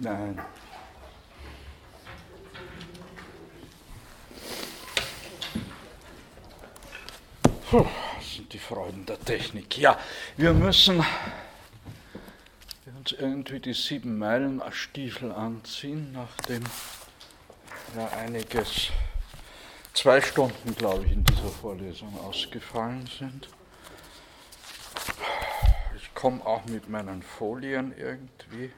Nein. Puh, das sind die Freuden der Technik. Ja, wir müssen uns irgendwie die sieben Meilen Stiefel anziehen, nachdem ja einiges, zwei Stunden, glaube ich, in dieser Vorlesung ausgefallen sind. Ich komme auch mit meinen Folien irgendwie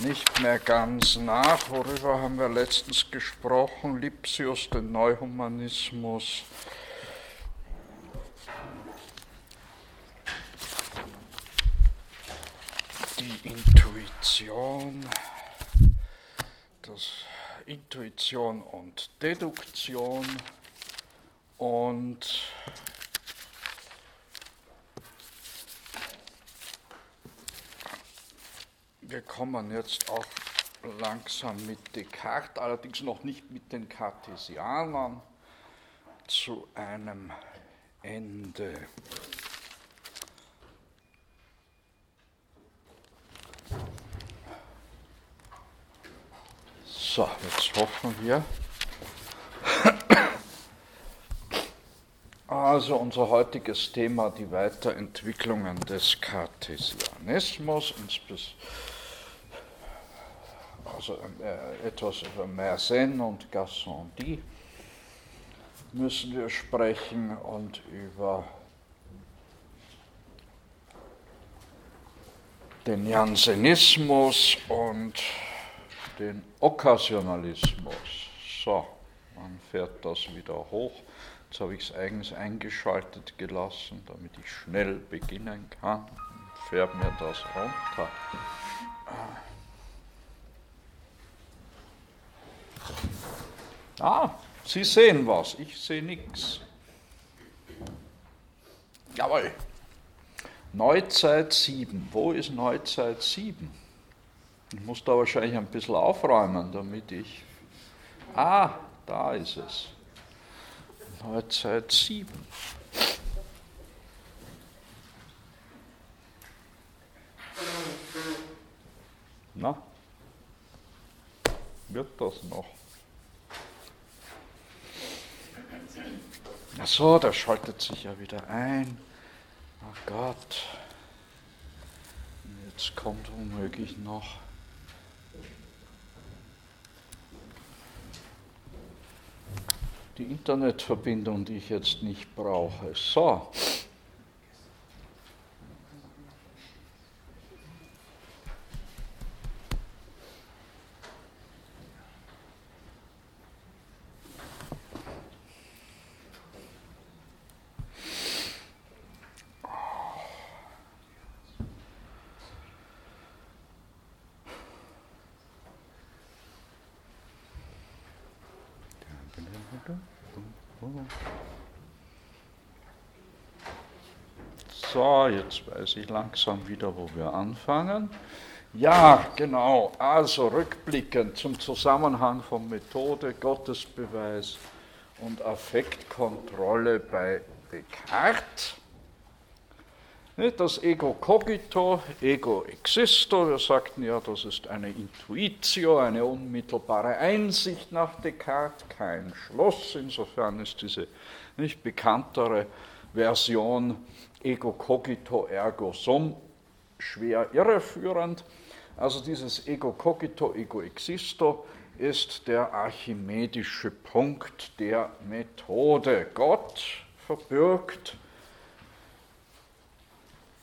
nicht mehr ganz nach. Worüber haben wir letztens gesprochen? Lipsius, den Neuhumanismus. Die Intuition, das Intuition und Deduktion und wir kommen jetzt auch langsam mit Descartes, allerdings noch nicht mit den Cartesianern, zu einem Ende. So, jetzt hoffen wir. Also unser heutiges Thema, die Weiterentwicklungen des Cartesianismus, insbesondere also äh, etwas über Mersenne und Gassendi müssen wir sprechen und über den Jansenismus und den Okkasionalismus. So, man fährt das wieder hoch. Jetzt habe ich es eigens eingeschaltet gelassen, damit ich schnell beginnen kann. Fährt mir das runter. Ah, Sie sehen was, ich sehe nichts. Jawohl. Neuzeit 7. Wo ist Neuzeit 7? Ich muss da wahrscheinlich ein bisschen aufräumen, damit ich. Ah, da ist es. Neuzeit 7. Na? Wird das noch? Ach so, der schaltet sich ja wieder ein. Ach Gott. Jetzt kommt womöglich noch. Die Internetverbindung, die ich jetzt nicht brauche. So. So, jetzt weiß ich langsam wieder, wo wir anfangen. Ja, genau. Also rückblickend zum Zusammenhang von Methode, Gottesbeweis und Affektkontrolle bei Descartes. Das Ego cogito, Ego existo, wir sagten ja, das ist eine Intuitio, eine unmittelbare Einsicht nach Descartes, kein Schloss. Insofern ist diese nicht bekanntere Version ego cogito ergo sum schwer irreführend. Also dieses ego cogito, ego existo ist der archimedische Punkt der Methode. Gott verbirgt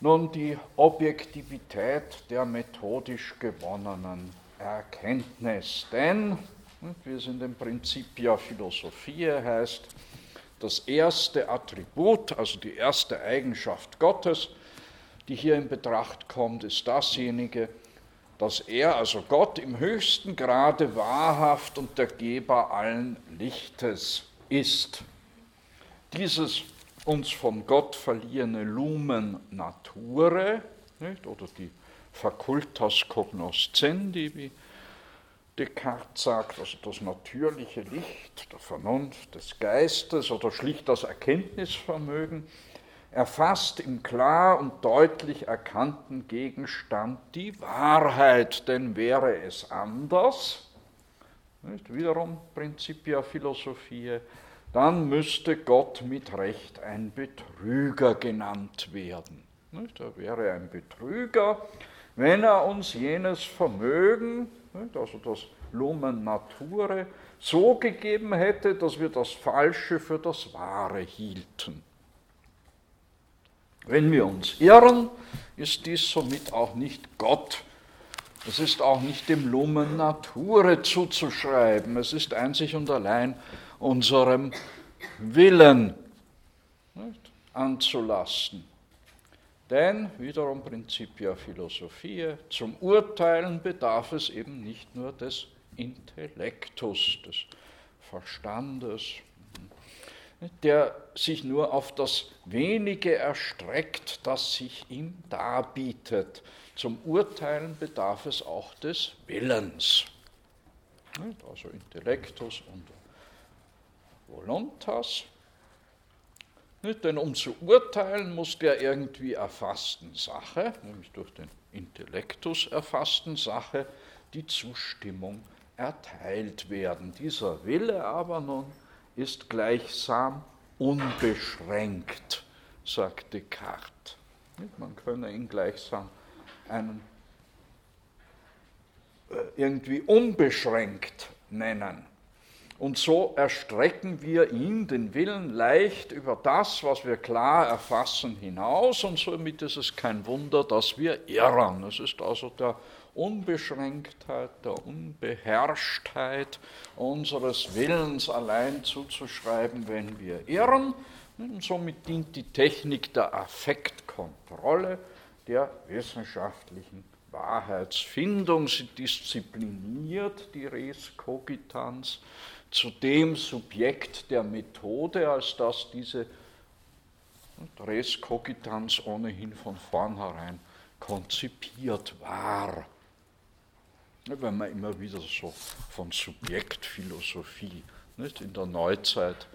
nun die Objektivität der methodisch gewonnenen Erkenntnis. Denn, wie es in dem Principia Philosophie heißt, das erste Attribut, also die erste Eigenschaft Gottes, die hier in Betracht kommt, ist dasjenige, dass er, also Gott, im höchsten Grade wahrhaft und der Geber allen Lichtes ist. Dieses uns von Gott verliehene Lumen Nature, nicht, oder die Facultas cognoscendi, wie Descartes sagt, also das natürliche Licht der Vernunft des Geistes oder schlicht das Erkenntnisvermögen, erfasst im klar und deutlich erkannten Gegenstand die Wahrheit, denn wäre es anders, nicht, wiederum Principia Philosophiae, dann müsste Gott mit Recht ein Betrüger genannt werden. Nicht? Er wäre ein Betrüger, wenn er uns jenes Vermögen, also das Lumen Nature, so gegeben hätte, dass wir das Falsche für das Wahre hielten. Wenn wir uns irren, ist dies somit auch nicht Gott. Es ist auch nicht dem Lumen Nature zuzuschreiben. Es ist einzig und allein unserem Willen nicht, anzulassen. Denn, wiederum Principia Philosophie, zum Urteilen bedarf es eben nicht nur des Intellektus, des Verstandes, der sich nur auf das Wenige erstreckt, das sich ihm darbietet. Zum Urteilen bedarf es auch des Willens. Also Intellektus und Voluntas. Denn um zu urteilen, muss der irgendwie erfassten Sache, nämlich durch den Intellektus erfassten Sache, die Zustimmung erteilt werden. Dieser Wille aber nun ist gleichsam unbeschränkt, sagt Descartes. Man könne ihn gleichsam einen äh, irgendwie unbeschränkt nennen. Und so erstrecken wir ihn, den Willen, leicht über das, was wir klar erfassen, hinaus. Und somit ist es kein Wunder, dass wir irren. Es ist also der Unbeschränktheit, der Unbeherrschtheit unseres Willens allein zuzuschreiben, wenn wir irren. Und somit dient die Technik der Affektkontrolle der wissenschaftlichen Wahrheitsfindung. Sie diszipliniert die Res Cogitans zu dem Subjekt der Methode, als dass diese Res Cogitans ohnehin von vornherein konzipiert war. Wenn man immer wieder so von Subjektphilosophie nicht, in der Neuzeit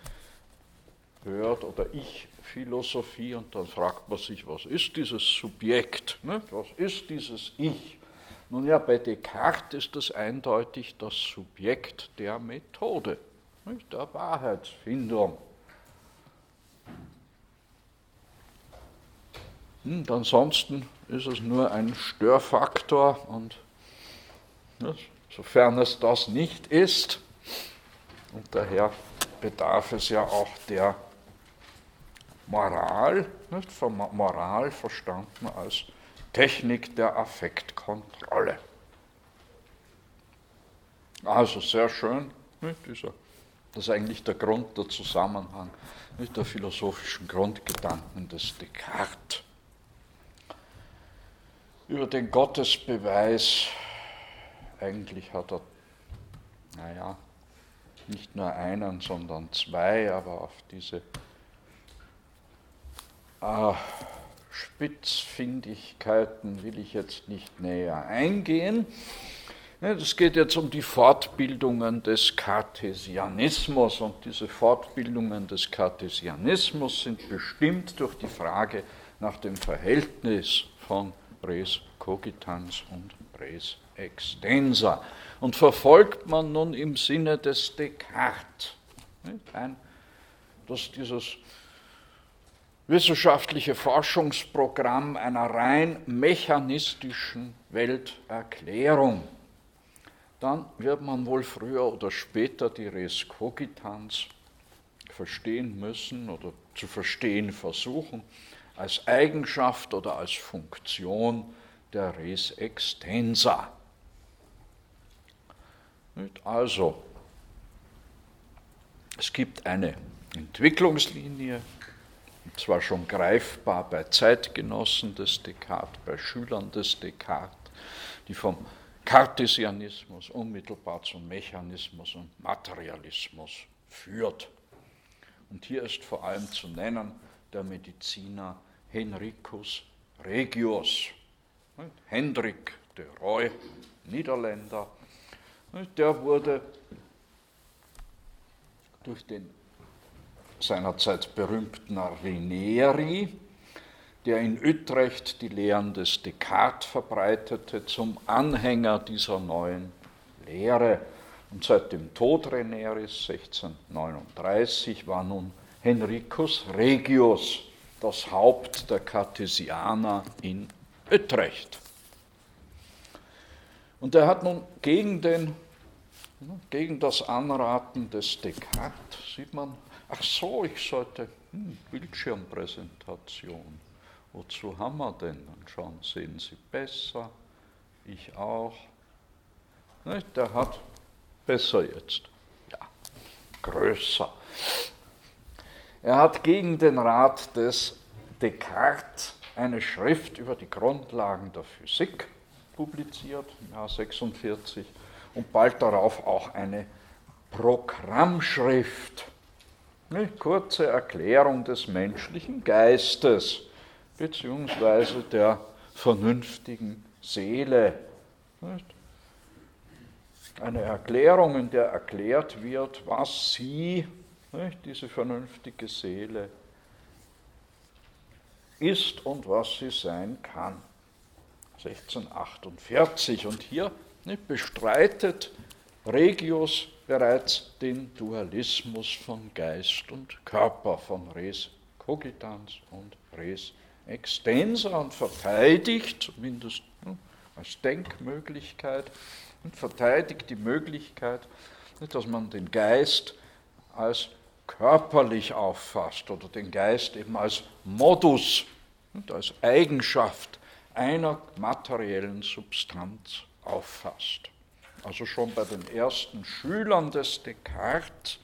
hört oder Ich-Philosophie und dann fragt man sich, was ist dieses Subjekt? Nicht? Was ist dieses Ich? Nun ja, bei Descartes ist das eindeutig das Subjekt der Methode, nicht? der Wahrheitsfindung. Und ansonsten ist es nur ein Störfaktor und sofern es das nicht ist, und daher bedarf es ja auch der Moral, nicht? Von Moral verstanden als Technik der Affektkontrolle. Also sehr schön? Dieser, das ist eigentlich der Grund, der Zusammenhang nicht? der philosophischen Grundgedanken des Descartes. Über den Gottesbeweis eigentlich hat er, naja, nicht nur einen, sondern zwei, aber auf diese äh, Spitzfindigkeiten will ich jetzt nicht näher eingehen. Es geht jetzt um die Fortbildungen des Kartesianismus und diese Fortbildungen des Kartesianismus sind bestimmt durch die Frage nach dem Verhältnis von Res cogitans und Res extensa. Und verfolgt man nun im Sinne des Descartes, dass dieses wissenschaftliche Forschungsprogramm einer rein mechanistischen Welterklärung, dann wird man wohl früher oder später die Res cogitans verstehen müssen oder zu verstehen versuchen als Eigenschaft oder als Funktion der Res extensa. Also, es gibt eine Entwicklungslinie, zwar schon greifbar bei Zeitgenossen des Descartes, bei Schülern des Descartes, die vom Cartesianismus unmittelbar zum Mechanismus und Materialismus führt. Und hier ist vor allem zu nennen der Mediziner Henricus Regius, Hendrik de Roy, Niederländer, der wurde durch den seinerzeit berühmten Rinieri der in Utrecht die Lehren des Descartes verbreitete, zum Anhänger dieser neuen Lehre. Und seit dem Tod Renéris 1639 war nun Henricus Regius das Haupt der Cartesianer in Utrecht. Und er hat nun gegen, den, gegen das Anraten des Descartes, sieht man, ach so, ich sollte hm, Bildschirmpräsentation. Wozu haben wir denn? Dann schauen, sehen Sie besser, ich auch. Der hat besser jetzt. Ja, größer. Er hat gegen den Rat des Descartes eine Schrift über die Grundlagen der Physik publiziert, im Jahr 46, und bald darauf auch eine Programmschrift, kurze Erklärung des menschlichen Geistes beziehungsweise der vernünftigen Seele. Eine Erklärung, in der erklärt wird, was sie, diese vernünftige Seele, ist und was sie sein kann. 1648. Und hier bestreitet Regius bereits den Dualismus von Geist und Körper, von res cogitans und res extensa und verteidigt, zumindest ne, als Denkmöglichkeit, und verteidigt die Möglichkeit, dass man den Geist als körperlich auffasst oder den Geist eben als Modus, als Eigenschaft einer materiellen Substanz auffasst. Also schon bei den ersten Schülern des Descartes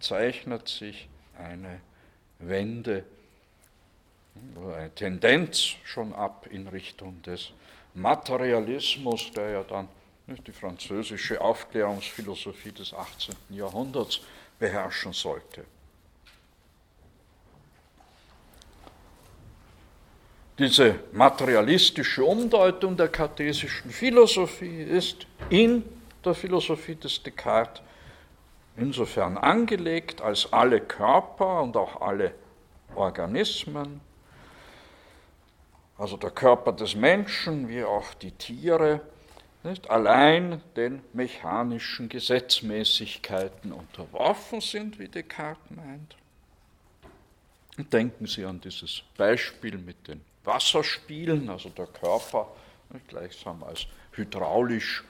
zeichnet sich eine Wende eine Tendenz schon ab in Richtung des Materialismus, der ja dann nicht, die französische Aufklärungsphilosophie des 18. Jahrhunderts beherrschen sollte. Diese materialistische Umdeutung der kartesischen Philosophie ist in der Philosophie des Descartes insofern angelegt, als alle Körper und auch alle Organismen also der Körper des Menschen wie auch die Tiere, nicht allein den mechanischen Gesetzmäßigkeiten unterworfen sind, wie Descartes meint. Denken Sie an dieses Beispiel mit den Wasserspielen, also der Körper gleichsam als hydraulisch,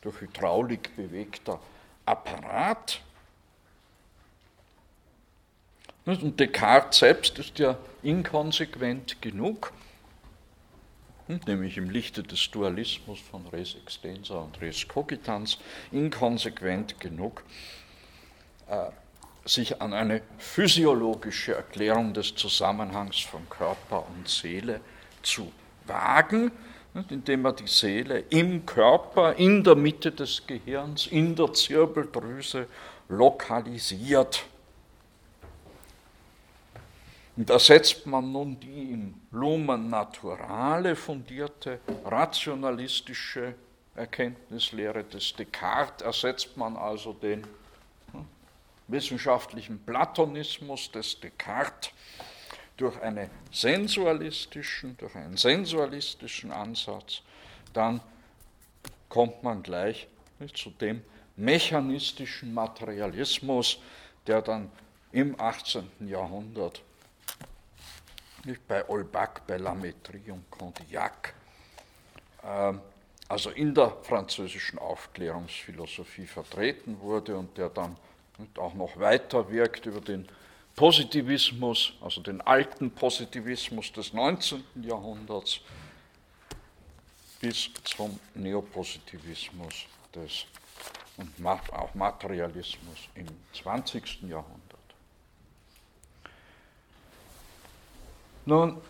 durch Hydraulik bewegter Apparat. Und Descartes selbst ist ja inkonsequent genug, nämlich im Lichte des Dualismus von Res extensa und Res cogitans, inkonsequent genug, äh, sich an eine physiologische Erklärung des Zusammenhangs von Körper und Seele zu wagen, indem er die Seele im Körper, in der Mitte des Gehirns, in der Zirbeldrüse lokalisiert. Und da setzt man nun die im Lumen Naturale fundierte rationalistische Erkenntnislehre des Descartes, ersetzt man also den wissenschaftlichen Platonismus des Descartes durch, eine sensualistischen, durch einen sensualistischen Ansatz, dann kommt man gleich nicht, zu dem mechanistischen Materialismus, der dann im 18. Jahrhundert nicht bei Olbac, bei Lametrie und Condillac, ähm, also in der französischen Aufklärungsphilosophie vertreten wurde und der dann auch noch weiter wirkt über den Positivismus, also den alten Positivismus des 19. Jahrhunderts bis zum Neopositivismus des, und auch Materialismus im 20. Jahrhundert. Nun,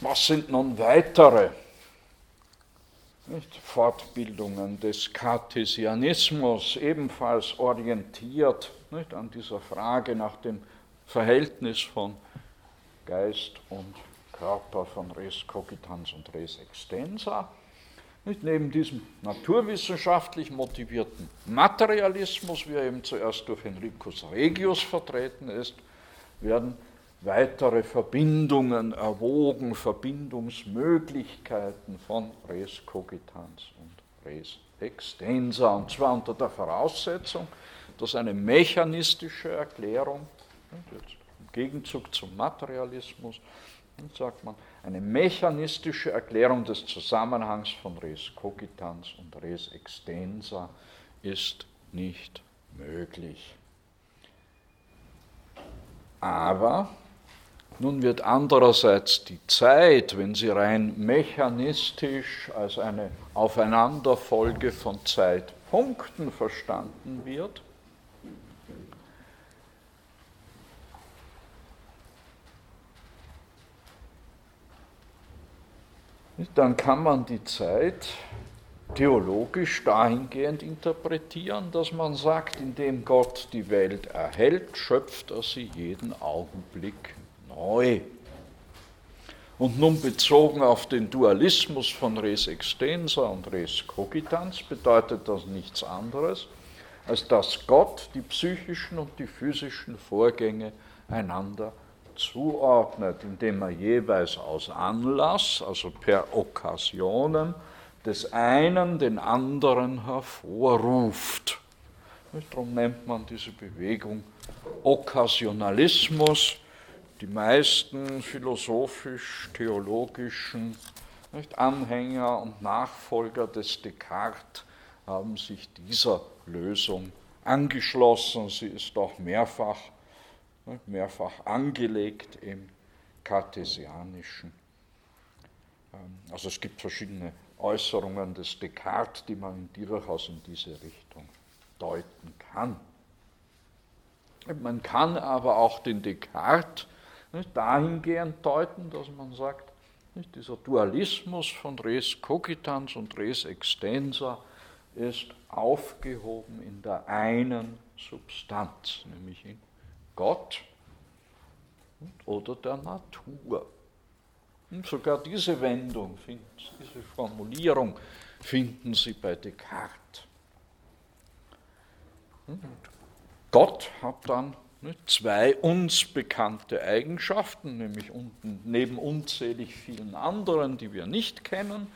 was sind nun weitere nicht, Fortbildungen des Cartesianismus, ebenfalls orientiert nicht, an dieser Frage nach dem Verhältnis von Geist und Körper, von Res cogitans und Res extensa? Nicht neben diesem naturwissenschaftlich motivierten Materialismus, wie er eben zuerst durch Enricus Regius vertreten ist, werden weitere Verbindungen erwogen, Verbindungsmöglichkeiten von Res cogitans und Res extensa, und zwar unter der Voraussetzung, dass eine mechanistische Erklärung, im Gegenzug zum Materialismus, sagt man, eine mechanistische Erklärung des Zusammenhangs von Res cogitans und Res extensa ist nicht möglich. Aber nun wird andererseits die Zeit, wenn sie rein mechanistisch als eine Aufeinanderfolge von Zeitpunkten verstanden wird, dann kann man die Zeit theologisch dahingehend interpretieren, dass man sagt, indem Gott die Welt erhält, schöpft er sie jeden Augenblick neu. Und nun bezogen auf den Dualismus von res extensa und res cogitans bedeutet das nichts anderes, als dass Gott die psychischen und die physischen Vorgänge einander zuordnet, indem er jeweils aus Anlass, also per Okkasionen, des einen den anderen hervorruft. Darum nennt man diese Bewegung Okkasionalismus. Die meisten philosophisch-theologischen Anhänger und Nachfolger des Descartes haben sich dieser Lösung angeschlossen. Sie ist auch mehrfach mehrfach angelegt im Kartesianischen. Ähm, also es gibt verschiedene Äußerungen des Descartes, die man durchaus in diese Richtung deuten kann. Man kann aber auch den Descartes dahingehend deuten, dass man sagt, dieser Dualismus von res cogitans und res extensa ist aufgehoben in der einen Substanz, nämlich in Gott oder der Natur. Und sogar diese Wendung, diese Formulierung finden Sie bei Descartes. Und Gott hat dann zwei uns bekannte Eigenschaften, nämlich neben unzählig vielen anderen, die wir nicht kennen,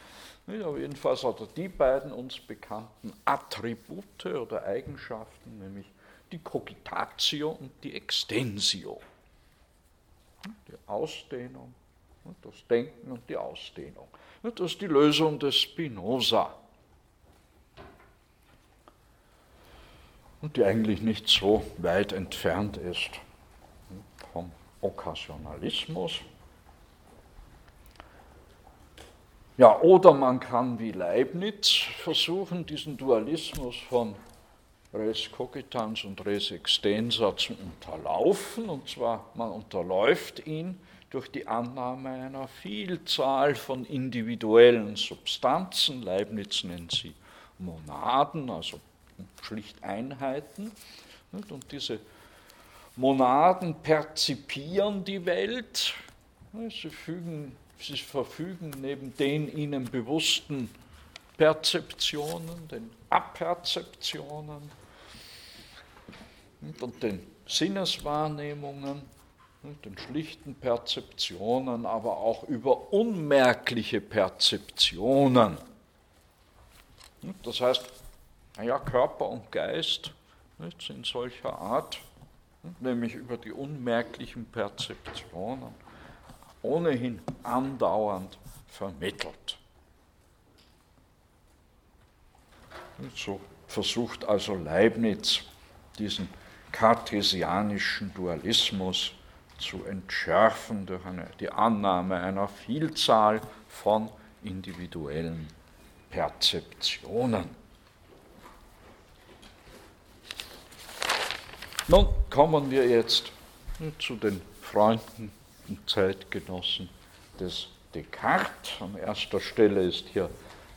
aber jedenfalls hat er die beiden uns bekannten Attribute oder Eigenschaften, nämlich die Cogitatio und die Extensio. Die Ausdehnung, das Denken und die Ausdehnung. Das ist die Lösung des Spinoza. Und die eigentlich nicht so weit entfernt ist vom Okkasionalismus. Ja, oder man kann wie Leibniz versuchen, diesen Dualismus von res cogitans und res extensa zu unterlaufen, und zwar man unterläuft ihn durch die Annahme einer Vielzahl von individuellen Substanzen, Leibniz nennt sie Monaden, also schlicht Einheiten, und diese Monaden perzipieren die Welt, sie, fügen, sie verfügen neben den ihnen bewussten Perzeptionen, den Aperzeptionen und den Sinneswahrnehmungen, den schlichten Perzeptionen, aber auch über unmerkliche Perzeptionen. Das heißt, ja, Körper und Geist sind solcher Art, nämlich über die unmerklichen Perzeptionen, ohnehin andauernd vermittelt. So versucht also Leibniz diesen kartesianischen Dualismus zu entschärfen durch eine, die Annahme einer Vielzahl von individuellen Perzeptionen. Nun kommen wir jetzt zu den Freunden und Zeitgenossen des Descartes. An erster Stelle ist hier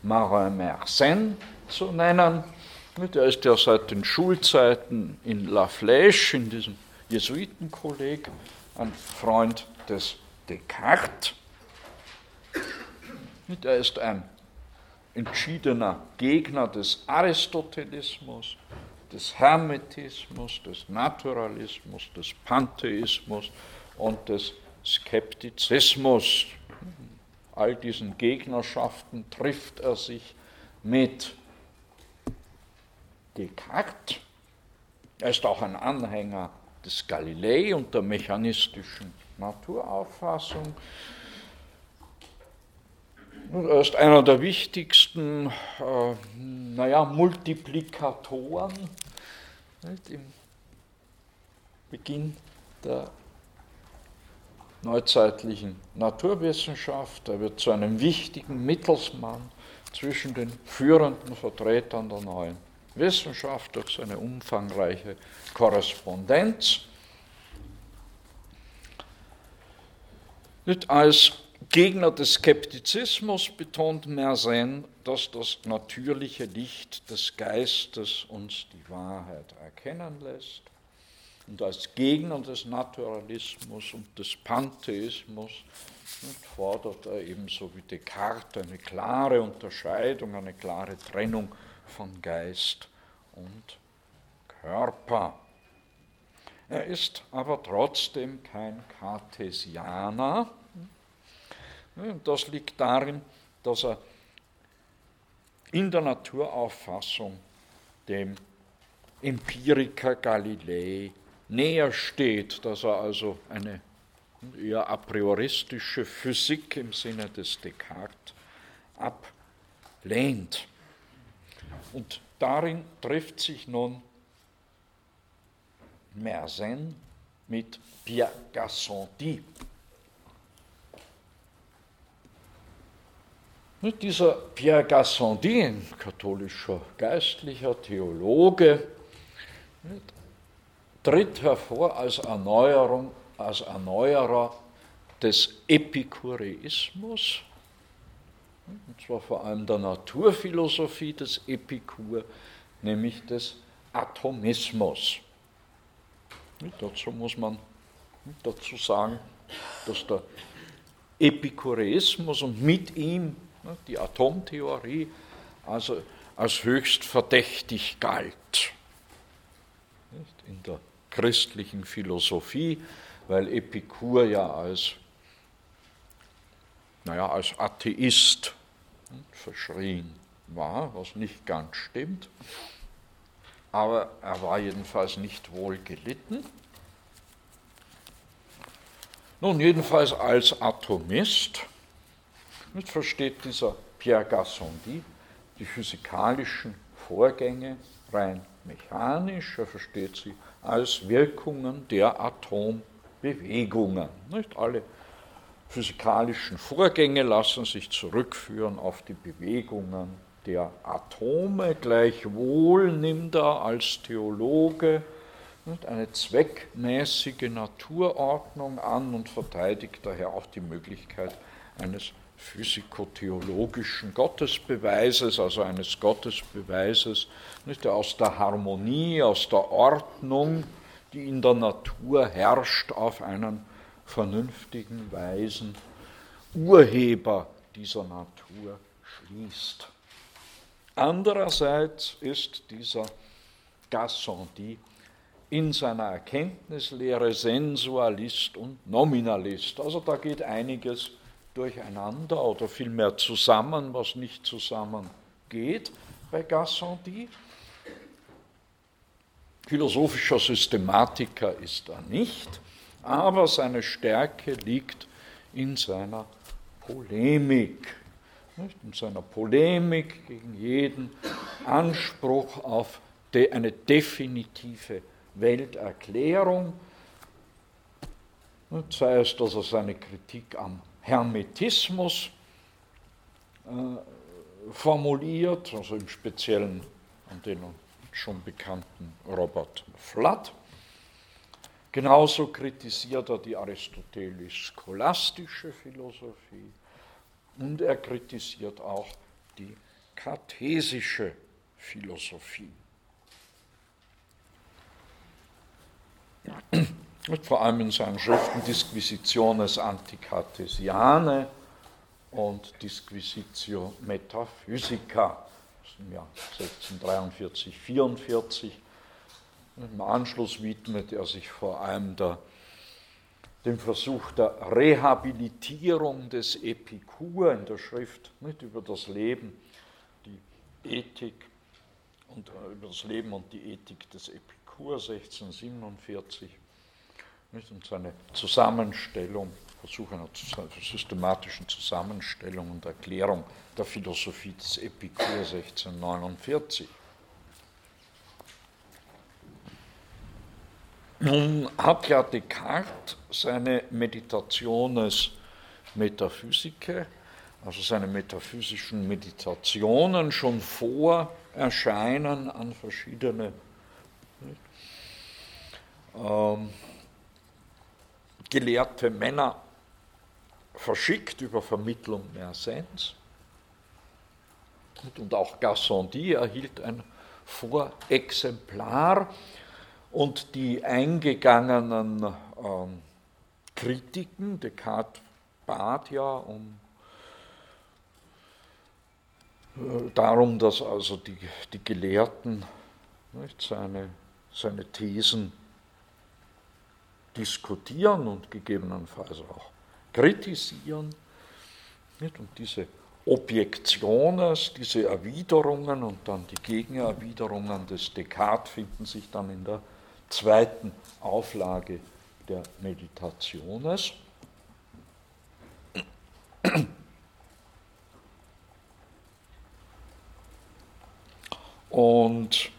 Marin Mersenne zu nennen. Der ist ja seit den Schulzeiten in La Flèche, in diesem Jesuitenkolleg, ein Freund des Descartes. Er ist ein entschiedener Gegner des Aristotelismus, des Hermetismus, des Naturalismus, des Pantheismus und des Skeptizismus. All diesen Gegnerschaften trifft er sich mit Descartes. Er ist auch ein Anhänger des Galilei und der mechanistischen Naturauffassung. Er ist einer der wichtigsten äh, naja, Multiplikatoren nicht, im Beginn der neuzeitlichen Naturwissenschaft. Er wird zu einem wichtigen Mittelsmann zwischen den führenden Vertretern der neuen Wissenschaft durch seine umfangreiche Korrespondenz. Nicht als Gegner des Skeptizismus betont Mersenne, dass das natürliche Licht des Geistes uns die Wahrheit erkennen lässt. Und als Gegner des Naturalismus und des Pantheismus fordert er ebenso wie Descartes eine klare Unterscheidung, eine klare Trennung von Geist und Körper. Er ist aber trotzdem kein Cartesianer. Und das liegt darin, dass er in der Naturauffassung dem Empiriker Galilei näher steht, dass er also eine eher a prioristische Physik im Sinne des Descartes ablehnt. Und darin trifft sich nun Mersenne mit Pierre Gassendi. Dieser Pierre Gassendi, ein katholischer Geistlicher, Theologe, tritt hervor als Erneuerung, als Erneuerer des Epikureismus, und zwar vor allem der Naturphilosophie des Epikur, nämlich des Atomismus. Dazu muss man dazu sagen, dass der Epikureismus und mit ihm die Atomtheorie also als höchst verdächtig galt in der christlichen Philosophie, weil Epikur ja als, naja, als Atheist verschrien war, was nicht ganz stimmt. Aber er war jedenfalls nicht wohl gelitten. Nun, jedenfalls als Atomist versteht dieser Pierre Gassendi die physikalischen Vorgänge rein mechanisch, er versteht sie als Wirkungen der Atombewegungen. Nicht alle physikalischen Vorgänge lassen sich zurückführen auf die Bewegungen der Atome. Gleichwohl nimmt er als Theologe eine zweckmäßige Naturordnung an und verteidigt daher auch die Möglichkeit eines physikotheologischen Gottesbeweises, also eines Gottesbeweises, nicht, aus der Harmonie, aus der Ordnung, die in der Natur herrscht, auf einen vernünftigen, weisen Urheber dieser Natur schließt. Andererseits ist dieser Gassendi in seiner Erkenntnislehre Sensualist und Nominalist. Also da geht einiges durcheinander oder vielmehr zusammen, was nicht zusammengeht bei Gassendi. Philosophischer Systematiker ist er nicht, aber seine Stärke liegt in seiner Polemik. In seiner Polemik gegen jeden Anspruch auf eine definitive Welterklärung, sei es, dass er seine Kritik am Hermetismus äh, formuliert, also im Speziellen an den schon bekannten Robert Flatt. Genauso kritisiert er die aristotelisch-scholastische Philosophie und er kritisiert auch die kartesische Philosophie. Vor allem in seinen Schriften Disquisitiones Anticartesiane und Disquisitio Metaphysica im Jahr 1643, 44. Im Anschluss widmet er sich vor allem der, dem Versuch der Rehabilitierung des Epikur in der Schrift nicht, über das Leben, die Ethik und äh, über das Leben und die Ethik des Epikur 1647 und seine Zusammenstellung, Versuch einer systematischen Zusammenstellung und Erklärung der Philosophie des Epikur 1649. Nun hat ja Descartes seine Meditationes Metaphysicae, also seine metaphysischen Meditationen schon vor Erscheinen an verschiedene gelehrte Männer verschickt über Vermittlung Mersens. Und auch Gassendi erhielt ein Vorexemplar und die eingegangenen ähm, Kritiken, Descartes bat ja um äh, darum, dass also die, die Gelehrten nicht, seine, seine Thesen diskutieren und gegebenenfalls auch kritisieren. Und diese Objektionen, diese Erwiderungen und dann die Gegenerwiderungen des Descartes finden sich dann in der zweiten Auflage der Meditationes. Und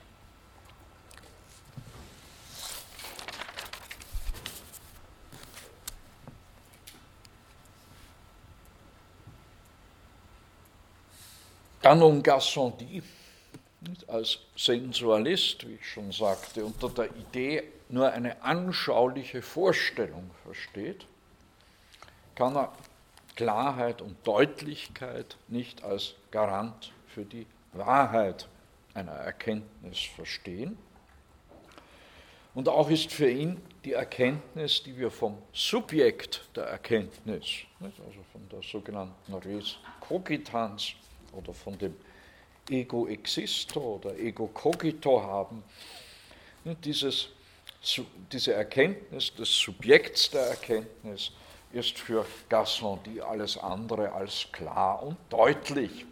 Dann um Gassendi als Sensualist, wie ich schon sagte, unter der Idee nur eine anschauliche Vorstellung versteht, kann er Klarheit und Deutlichkeit nicht als Garant für die Wahrheit einer Erkenntnis verstehen. Und auch ist für ihn die Erkenntnis, die wir vom Subjekt der Erkenntnis, also von der sogenannten Res Cogitans, oder von dem Ego existo oder Ego cogito haben. Dieses, diese Erkenntnis des Subjekts der Erkenntnis ist für Gassendi alles andere als klar und deutlich.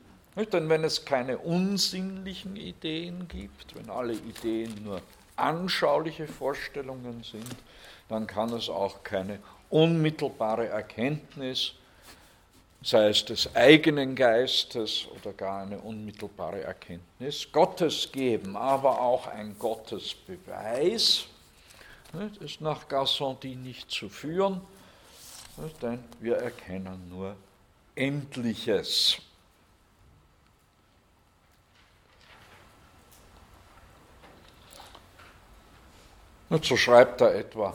Denn wenn es keine unsinnlichen Ideen gibt, wenn alle Ideen nur anschauliche Vorstellungen sind, dann kann es auch keine unmittelbare Erkenntnis sei es des eigenen Geistes oder gar eine unmittelbare Erkenntnis. Gottes geben, aber auch ein Gottesbeweis ist nach Gassendi nicht zu führen, denn wir erkennen nur Endliches. Und so schreibt er etwa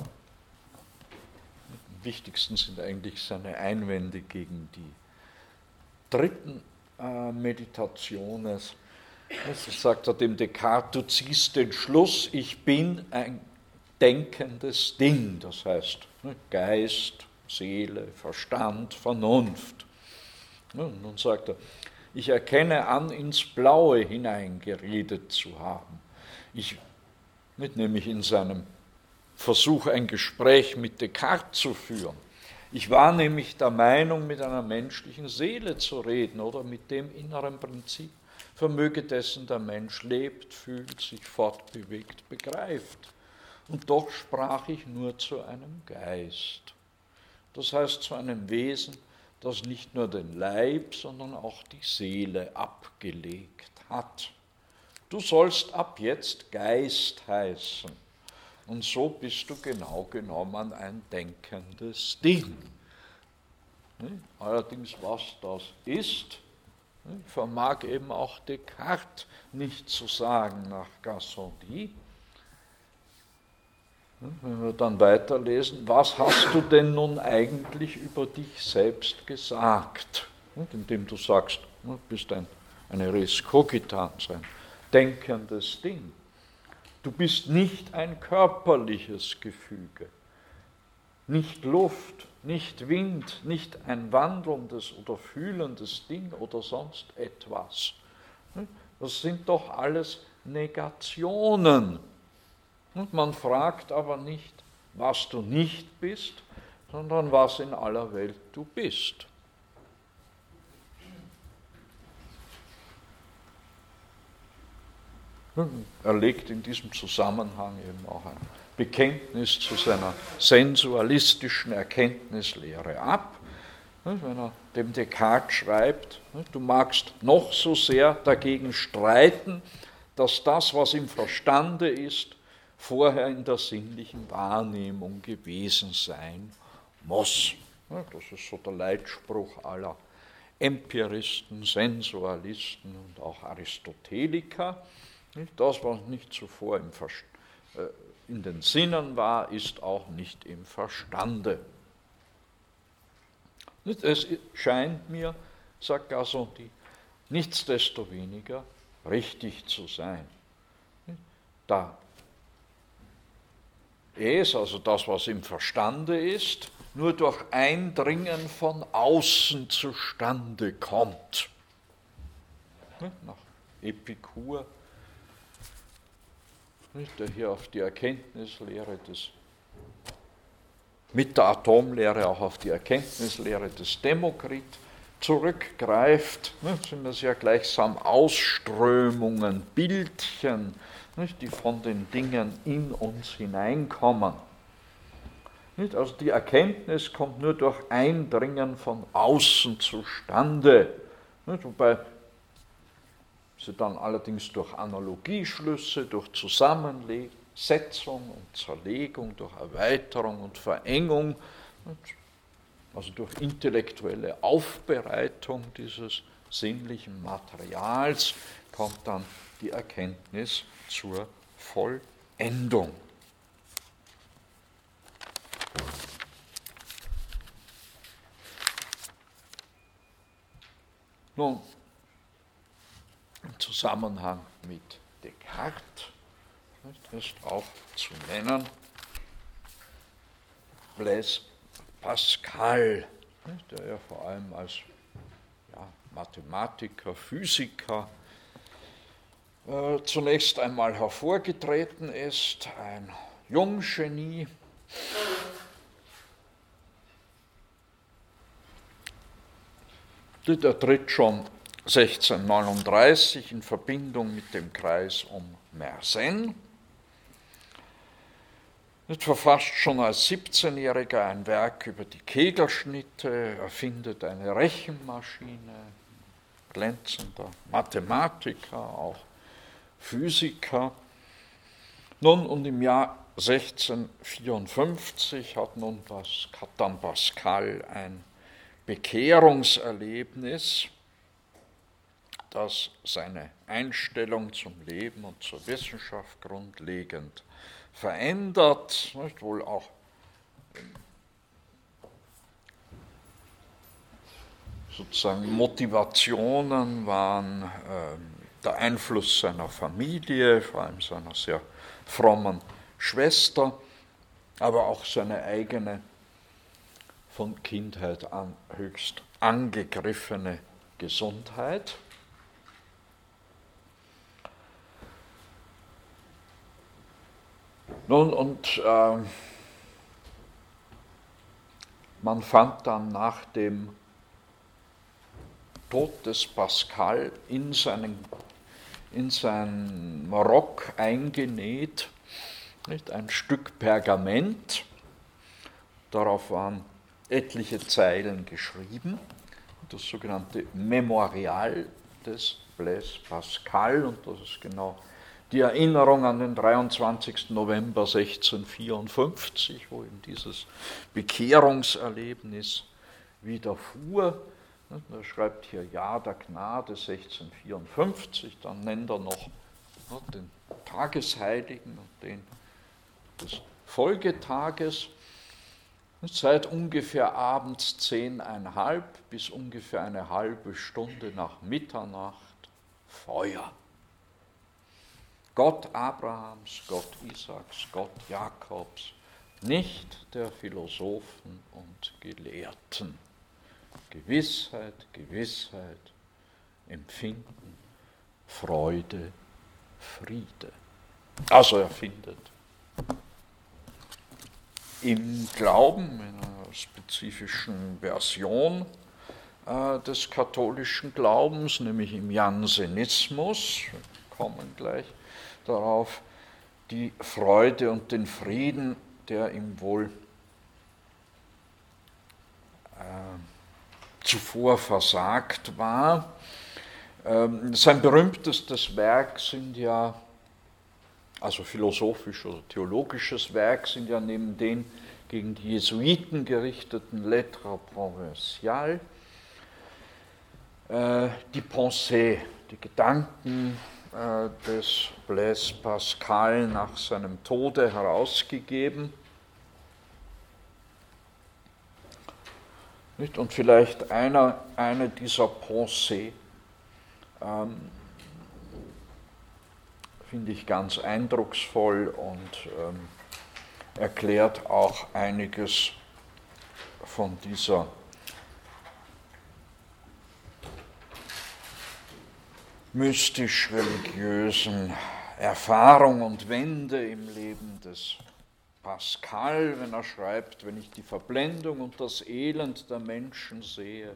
wichtigsten sind eigentlich seine Einwände gegen die dritten äh, Meditationes. Also sagt er dem Descartes, du ziehst den Schluss, ich bin ein denkendes Ding, das heißt ne, Geist, Seele, Verstand, Vernunft. Und nun sagt er, ich erkenne an, ins Blaue hineingeredet zu haben. Ich, mit nämlich in seinem Versuch, ein Gespräch mit Descartes zu führen. Ich war nämlich der Meinung, mit einer menschlichen Seele zu reden oder mit dem inneren Prinzip, vermöge dessen der Mensch lebt, fühlt, sich fortbewegt, begreift. Und doch sprach ich nur zu einem Geist. Das heißt zu einem Wesen, das nicht nur den Leib, sondern auch die Seele abgelegt hat. Du sollst ab jetzt Geist heißen und so bist du genau genommen ein denkendes Ding. Allerdings, was das ist, vermag eben auch Descartes nicht zu sagen nach Gassendi. Wenn wir dann weiterlesen, was hast du denn nun eigentlich über dich selbst gesagt? Indem du sagst, du bist ein, eine Res cogitans, ein denkendes Ding. Du bist nicht ein körperliches Gefüge. nicht Luft, nicht Wind, nicht ein wandelndes oder fühlendes Ding oder sonst etwas. Das sind doch alles Negationen. Und man fragt aber nicht, was du nicht bist, sondern was in aller Welt du bist. Er legt in diesem Zusammenhang eben auch ein Bekenntnis zu seiner sensualistischen Erkenntnislehre ab. Wenn er dem Descartes schreibt, du magst noch so sehr dagegen streiten, dass das, was im Verstande ist, vorher in der sinnlichen Wahrnehmung gewesen sein muss. Das ist so der Leitspruch aller Empiristen, Sensualisten und auch Aristoteliker. Das, was nicht zuvor im Verstand äh, in den Sinnen war, ist auch nicht im Verstande. Es scheint mir, sagt Gassendi, nichtsdestoweniger richtig zu sein. Da es, also das, was im Verstande ist, nur durch Eindringen von außen zustande kommt. Nach Epikur der hier auf die Erkenntnislehre des, mit der Atomlehre auch auf die Erkenntnislehre des Demokrit zurückgreift, sind das ja gleichsam Ausströmungen, Bildchen, die von den Dingen in uns hineinkommen. Also die Erkenntnis kommt nur durch Eindringen von außen zustande. Wobei sie dann allerdings durch Analogieschlüsse, durch Zusammensetzung und Zerlegung, durch Erweiterung und Verengung, also durch intellektuelle Aufbereitung dieses sinnlichen Materials, kommt dann die Erkenntnis zur Vollendung. Nun, im Zusammenhang mit Descartes ist auch zu nennen Blaise Pascal, der ja vor allem als ja, Mathematiker, Physiker äh, zunächst einmal hervorgetreten ist, ein Junggenie. Der tritt schon 1639 in Verbindung mit dem Kreis um Mersenne. Er verfasst schon als 17-Jähriger ein Werk über die Kegelschnitte, erfindet eine Rechenmaschine, glänzender Mathematiker, auch Physiker. Nun, und im Jahr 1654 hat nun dann Pascal ein Bekehrungserlebnis das seine Einstellung zum Leben und zur Wissenschaft grundlegend verändert, nicht wohl auch sozusagen Motivationen waren äh, der Einfluss seiner Familie, vor allem seiner sehr frommen Schwester, aber auch seine eigene von Kindheit an höchst angegriffene Gesundheit. Nun, und äh, man fand dann nach dem Tod des Pascal in seinen, in seinen Rock eingenäht nicht, ein Stück Pergament. Darauf waren etliche Zeilen geschrieben, das sogenannte Memorial des Blaise Pascal, und das ist genau die Erinnerung an den 23. November 1654, wo ihm dieses Bekehrungserlebnis widerfuhr. Er schreibt hier Jahr der Gnade 1654, dann nennt er noch den Tagesheiligen und den des Folgetages. Seit ungefähr abends zehneinhalb bis ungefähr eine halbe Stunde nach Mitternacht Feuer. Gott Abrahams, Gott Isaaks, Gott Jakobs, nicht der Philosophen und Gelehrten. Gewissheit, Gewissheit, Empfinden, Freude, Friede. Also er findet im Glauben, in einer spezifischen Version äh, des katholischen Glaubens, nämlich im Jansenismus, wir kommen gleich darauf, die Freude und den Frieden, der ihm wohl äh, zuvor versagt war. Ähm, sein berühmtestes Werk sind ja, also philosophisch oder theologisches Werk, sind ja neben den gegen die Jesuiten gerichteten Lettres Provinciales äh, die Pensée, die Gedanken des Blaise Pascal nach seinem Tode herausgegeben. Und vielleicht einer, eine dieser Pensées ähm, finde ich ganz eindrucksvoll und ähm, erklärt auch einiges von dieser mystisch-religiösen Erfahrung und Wende im Leben des Pascal, wenn er schreibt, wenn ich die Verblendung und das Elend der Menschen sehe,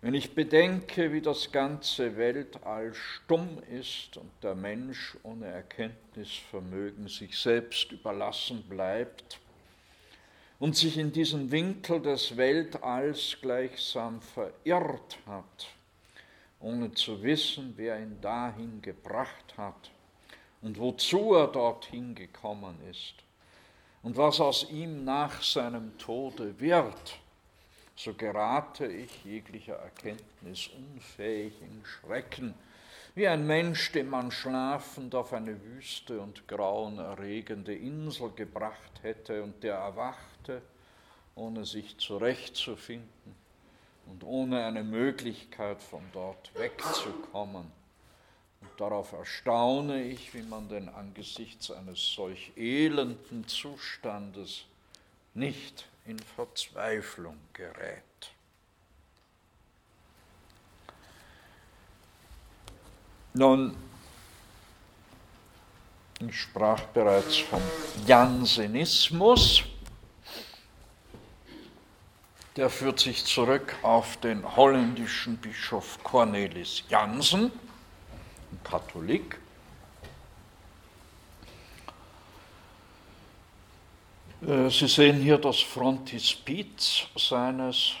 wenn ich bedenke, wie das ganze Weltall stumm ist und der Mensch ohne Erkenntnisvermögen sich selbst überlassen bleibt und sich in diesen Winkel des Weltalls gleichsam verirrt hat, ohne zu wissen, wer ihn dahin gebracht hat und wozu er dorthin gekommen ist und was aus ihm nach seinem Tode wird, so gerate ich jeglicher Erkenntnis unfähig in Schrecken, wie ein Mensch, den man schlafend auf eine wüste und grauenerregende Insel gebracht hätte und der erwachte, ohne sich zurechtzufinden und ohne eine Möglichkeit von dort wegzukommen. Und darauf erstaune ich, wie man denn angesichts eines solch elenden Zustandes nicht in Verzweiflung gerät. Nun, ich sprach bereits vom Jansenismus. Der führt sich zurück auf den holländischen Bischof Cornelis Jansen, ein Katholik. Äh, Sie sehen hier das Frontispiz seines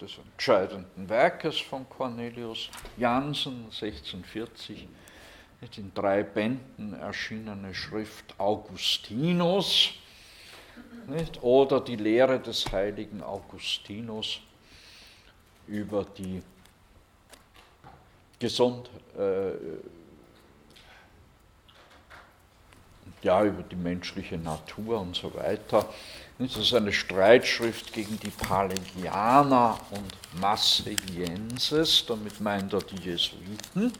des entscheidenden Werkes von Cornelius Jansen, 1640, in drei Bänden erschienene Schrift Augustinus nicht? oder die Lehre des heiligen Augustinus über die Gesund, äh, ja, über die menschliche Natur und so weiter. Das ist eine Streitschrift gegen die Palegianer und Masseienses, damit meint er die Jesuiten.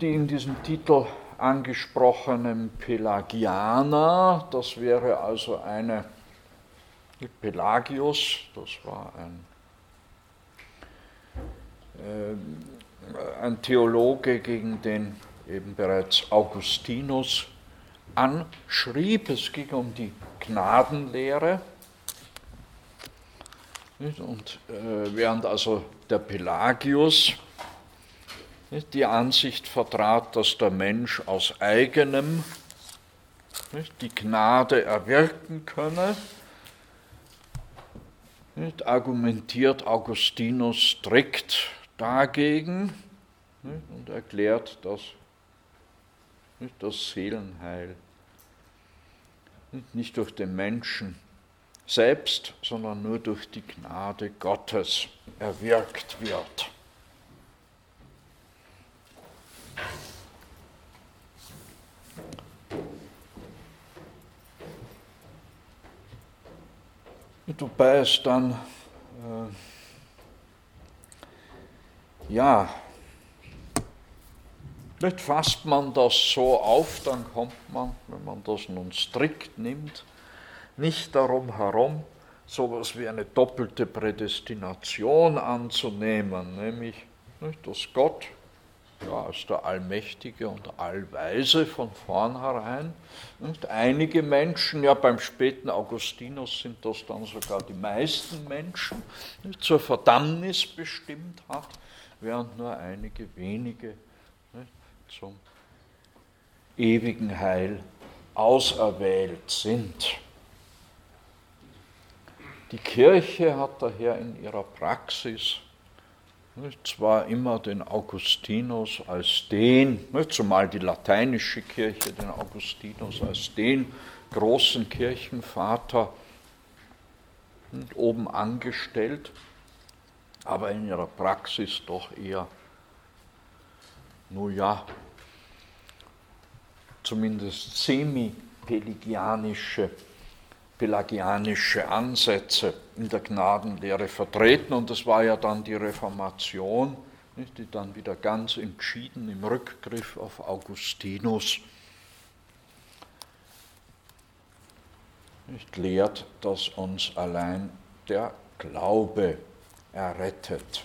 Die in diesem Titel angesprochenen Pelagianer, das wäre also eine Pelagius, das war ein äh, ein Theologe gegen den eben bereits Augustinus anschrieb. Es ging um die Gnadenlehre. Und äh, während also der Pelagius die Ansicht vertrat, dass der Mensch aus eigenem die Gnade erwirken könne, argumentiert Augustinus strikt dagegen und erklärt, dass das Seelenheil nicht durch den Menschen selbst, sondern nur durch die Gnade Gottes erwirkt wird. Wobei es dann äh, ja, Nicht fasst man das so auf, dann kommt man, wenn man das nun strikt nimmt, nicht darum herum, so etwas wie eine doppelte Prädestination anzunehmen, nämlich nicht, dass Gott ja, als der Allmächtige und Allweise von vornherein. Und einige Menschen, ja beim späten Augustinus sind das dann sogar die meisten Menschen, nicht, zur Verdammnis bestimmt hat, während nur einige wenige nicht, zum ewigen Heil auserwählt sind. Die Kirche hat daher in ihrer Praxis zwar immer den Augustinus als den, zumal die lateinische Kirche den Augustinus als den großen Kirchenvater oben angestellt, aber in ihrer Praxis doch eher, nun ja, zumindest semi-pelagianische pelagianische Ansätze in der Gnadenlehre vertreten und das war ja dann die Reformation, die dann wieder ganz entschieden im Rückgriff auf Augustinus lehrt, dass uns allein der Glaube errettet.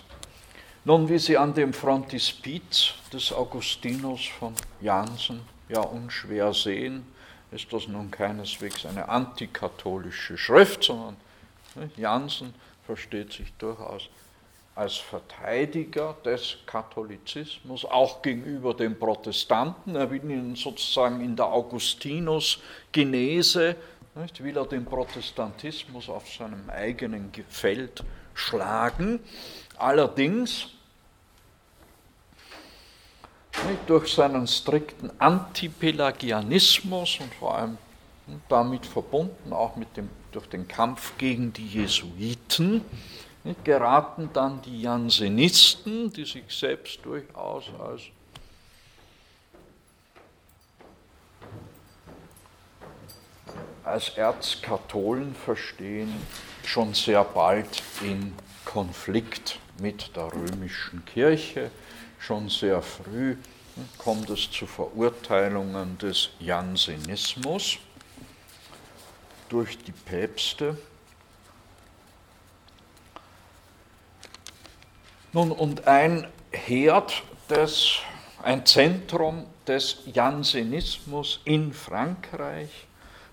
Nun, wie Sie an dem Frontispiz des Augustinus von Jansen ja unschwer sehen, ist das nun keineswegs eine antikatholische Schrift, sondern ne, Jansen versteht sich durchaus als Verteidiger des Katholizismus, auch gegenüber den Protestanten. Er will ihnen sozusagen in der Augustinus-Genese, will er den Protestantismus auf seinem eigenen Feld schlagen. Allerdings durch seinen strikten Antipelagianismus und vor allem damit verbunden auch mit dem, durch den Kampf gegen die Jesuiten, geraten dann die Jansenisten, die sich selbst durchaus als als Erzkatholen verstehen, schon sehr bald in Konflikt mit der römischen Kirche schon sehr früh kommt es zu Verurteilungen des Jansenismus durch die Päpste. Nun, und ein Herd des, ein Zentrum des Jansenismus in Frankreich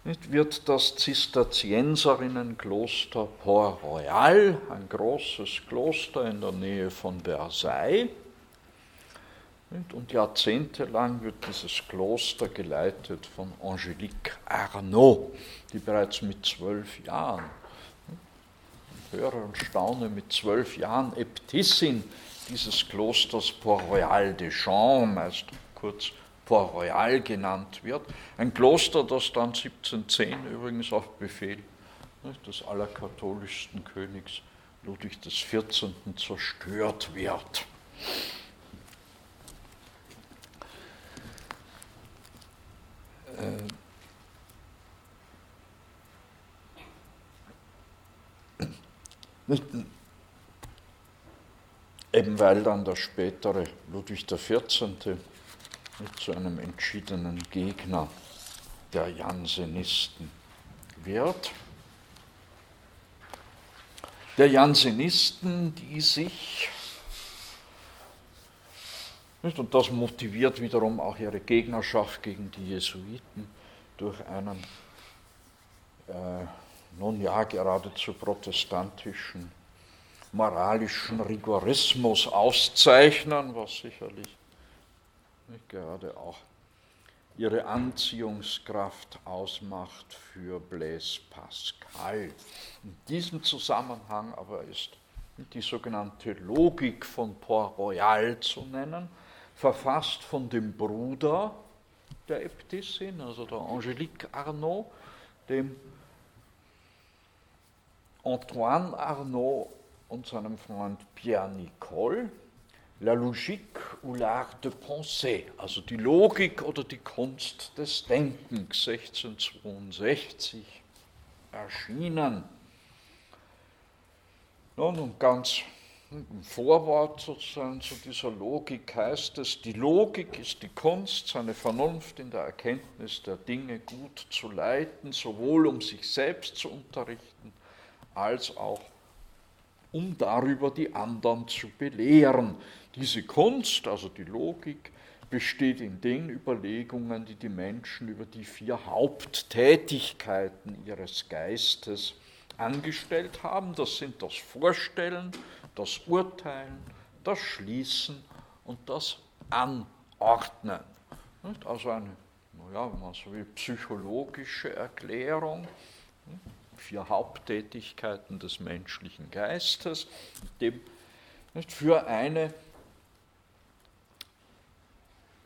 wird das Zisterzienserinnenkloster Port-Royal, ein großes Kloster in der Nähe von Versailles. Und jahrzehntelang wird dieses Kloster geleitet von Angelique Arnaud, die bereits mit zwölf Jahren, höre und staune, mit zwölf Jahren Äbtissin dieses Klosters Port-Royal des Champs, meist kurz Port-Royal genannt wird. Ein Kloster, das dann 1710 übrigens auf Befehl des allerkatholischsten Königs Ludwig XIV. zerstört wird. Äh, eben weil dann der spätere Ludwig XIV. zu einem entschiedenen Gegner der Jansenisten wird. Der Jansenisten, die sich und das motiviert wiederum auch ihre Gegnerschaft gegen die Jesuiten durch einen, äh, nun ja, geradezu protestantischen, moralischen Rigorismus auszeichnen, was sicherlich nicht gerade auch ihre Anziehungskraft ausmacht für Blaise Pascal. In diesem Zusammenhang aber ist die sogenannte Logik von Port-Royal zu nennen, verfasst von dem Bruder der Äbtissin, also der Angelique Arnaud, dem Antoine Arnaud und seinem Freund Pierre Nicole, La Logique ou l'art de penser, also die Logik oder die Kunst des Denkens, 1662 erschienen. Nun, und ganz Im Vorwort sozusagen zu dieser Logik heißt es, die Logik ist die Kunst, seine Vernunft in der Erkenntnis der Dinge gut zu leiten, sowohl um sich selbst zu unterrichten, als auch um darüber die anderen zu belehren. Diese Kunst, also die Logik, besteht in den Überlegungen, die die Menschen über die vier Haupttätigkeiten ihres Geistes angestellt haben. Das sind das Vorstellen, das Urteilen, das Schließen und das Anordnen. Also eine, naja, wenn man so will, psychologische Erklärung. Vier Haupttätigkeiten des menschlichen Geistes, dem für eine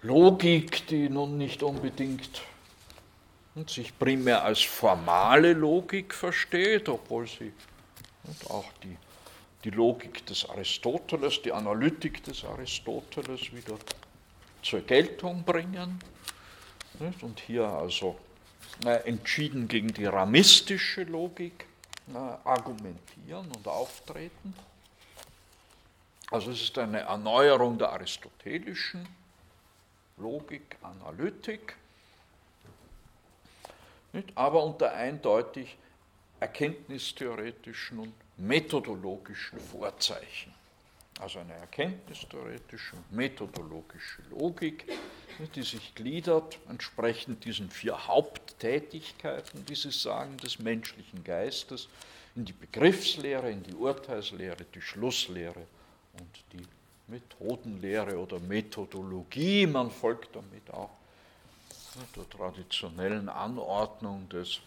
Logik, die nun nicht unbedingt sich primär als formale Logik versteht, obwohl sie auch die die Logik des Aristoteles, die Analytik des Aristoteles wieder zur Geltung bringen. Und hier also entschieden gegen die ramistische Logik argumentieren und auftreten. Also es ist eine Erneuerung der aristotelischen Logik, Analytik, aber unter eindeutig erkenntnistheoretischen und methodologischen Vorzeichen. Also eine erkenntnistheoretische und methodologische Logik, die sich gliedert entsprechend diesen vier Haupttätigkeiten, wie Sie sagen, des menschlichen Geistes, in die Begriffslehre, in die Urteilslehre, die Schlusslehre und die Methodenlehre oder Methodologie. Man folgt damit auch der traditionellen Anordnung des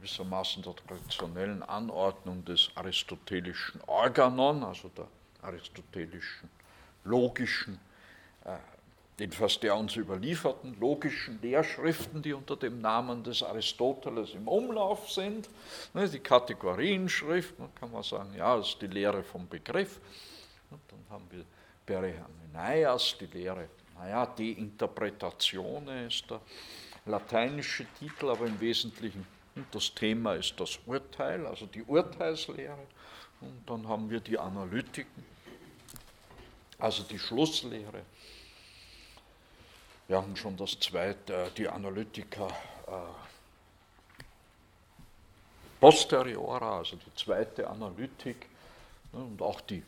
gewissermaßen der traditionellen Anordnung des aristotelischen Organon, also der aristotelischen logischen, äh, jedenfalls der uns überlieferten logischen Lehrschriften, die unter dem Namen des Aristoteles im Umlauf sind. Ne, die Kategorienschrift, kann man sagen, ja, das ist die Lehre vom Begriff. Und dann haben wir Perehaminaias, die Lehre, naja, die Interpretation ist der lateinische Titel, aber im Wesentlichen das Thema ist das Urteil, also die Urteilslehre. Und dann haben wir die Analytiken, also die Schlusslehre. Wir haben schon das zweite, äh, die Analytiker äh, posteriora, also die zweite Analytik ne, und auch die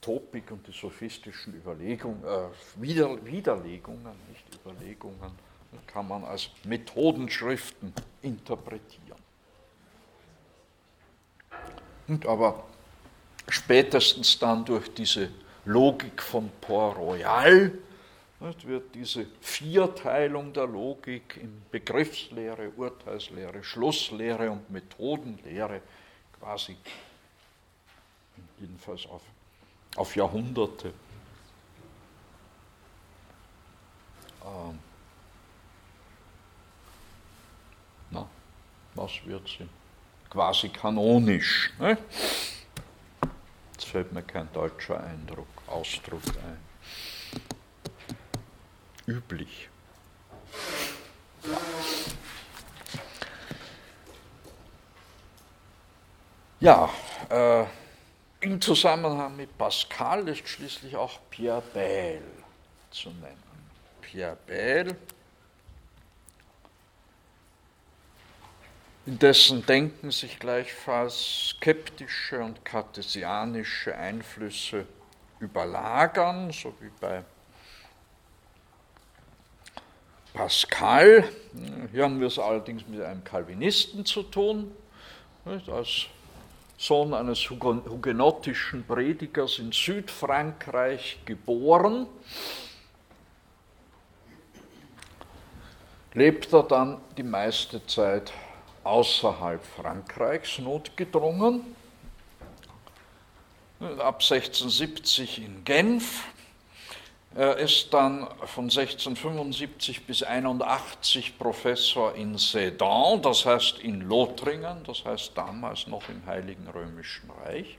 Topik und die sophistischen Überlegungen, äh, Wider, Widerlegungen, nicht Überlegungen kann man als Methodenschriften interpretieren. Und aber spätestens dann durch diese Logik von Port-Royal wird diese Vierteilung der Logik in Begriffslehre, Urteilslehre, Schlusslehre und Methodenlehre quasi jedenfalls auf, auf Jahrhunderte ähm, was wird sie? Quasi kanonisch. Ne? Jetzt fällt mir kein deutscher Eindruck, Ausdruck ein. Üblich. Ja, äh, im Zusammenhang mit Pascal ist schließlich auch Pierre Bayle zu nennen. Pierre Bayle in dessen Denken sich gleichfalls skeptische und kartesianische Einflüsse überlagern, so wie bei Pascal. Hier haben wir es allerdings mit einem Calvinisten zu tun, als Sohn eines hugenottischen Predigers in Südfrankreich geboren. Lebt er dann die meiste Zeit außerhalb Frankreichs notgedrungen. Ab 1670 in Genf. Er ist dann von 1675 bis 81 Professor in Sedan, das heißt in Lothringen, das heißt damals noch im Heiligen Römischen Reich,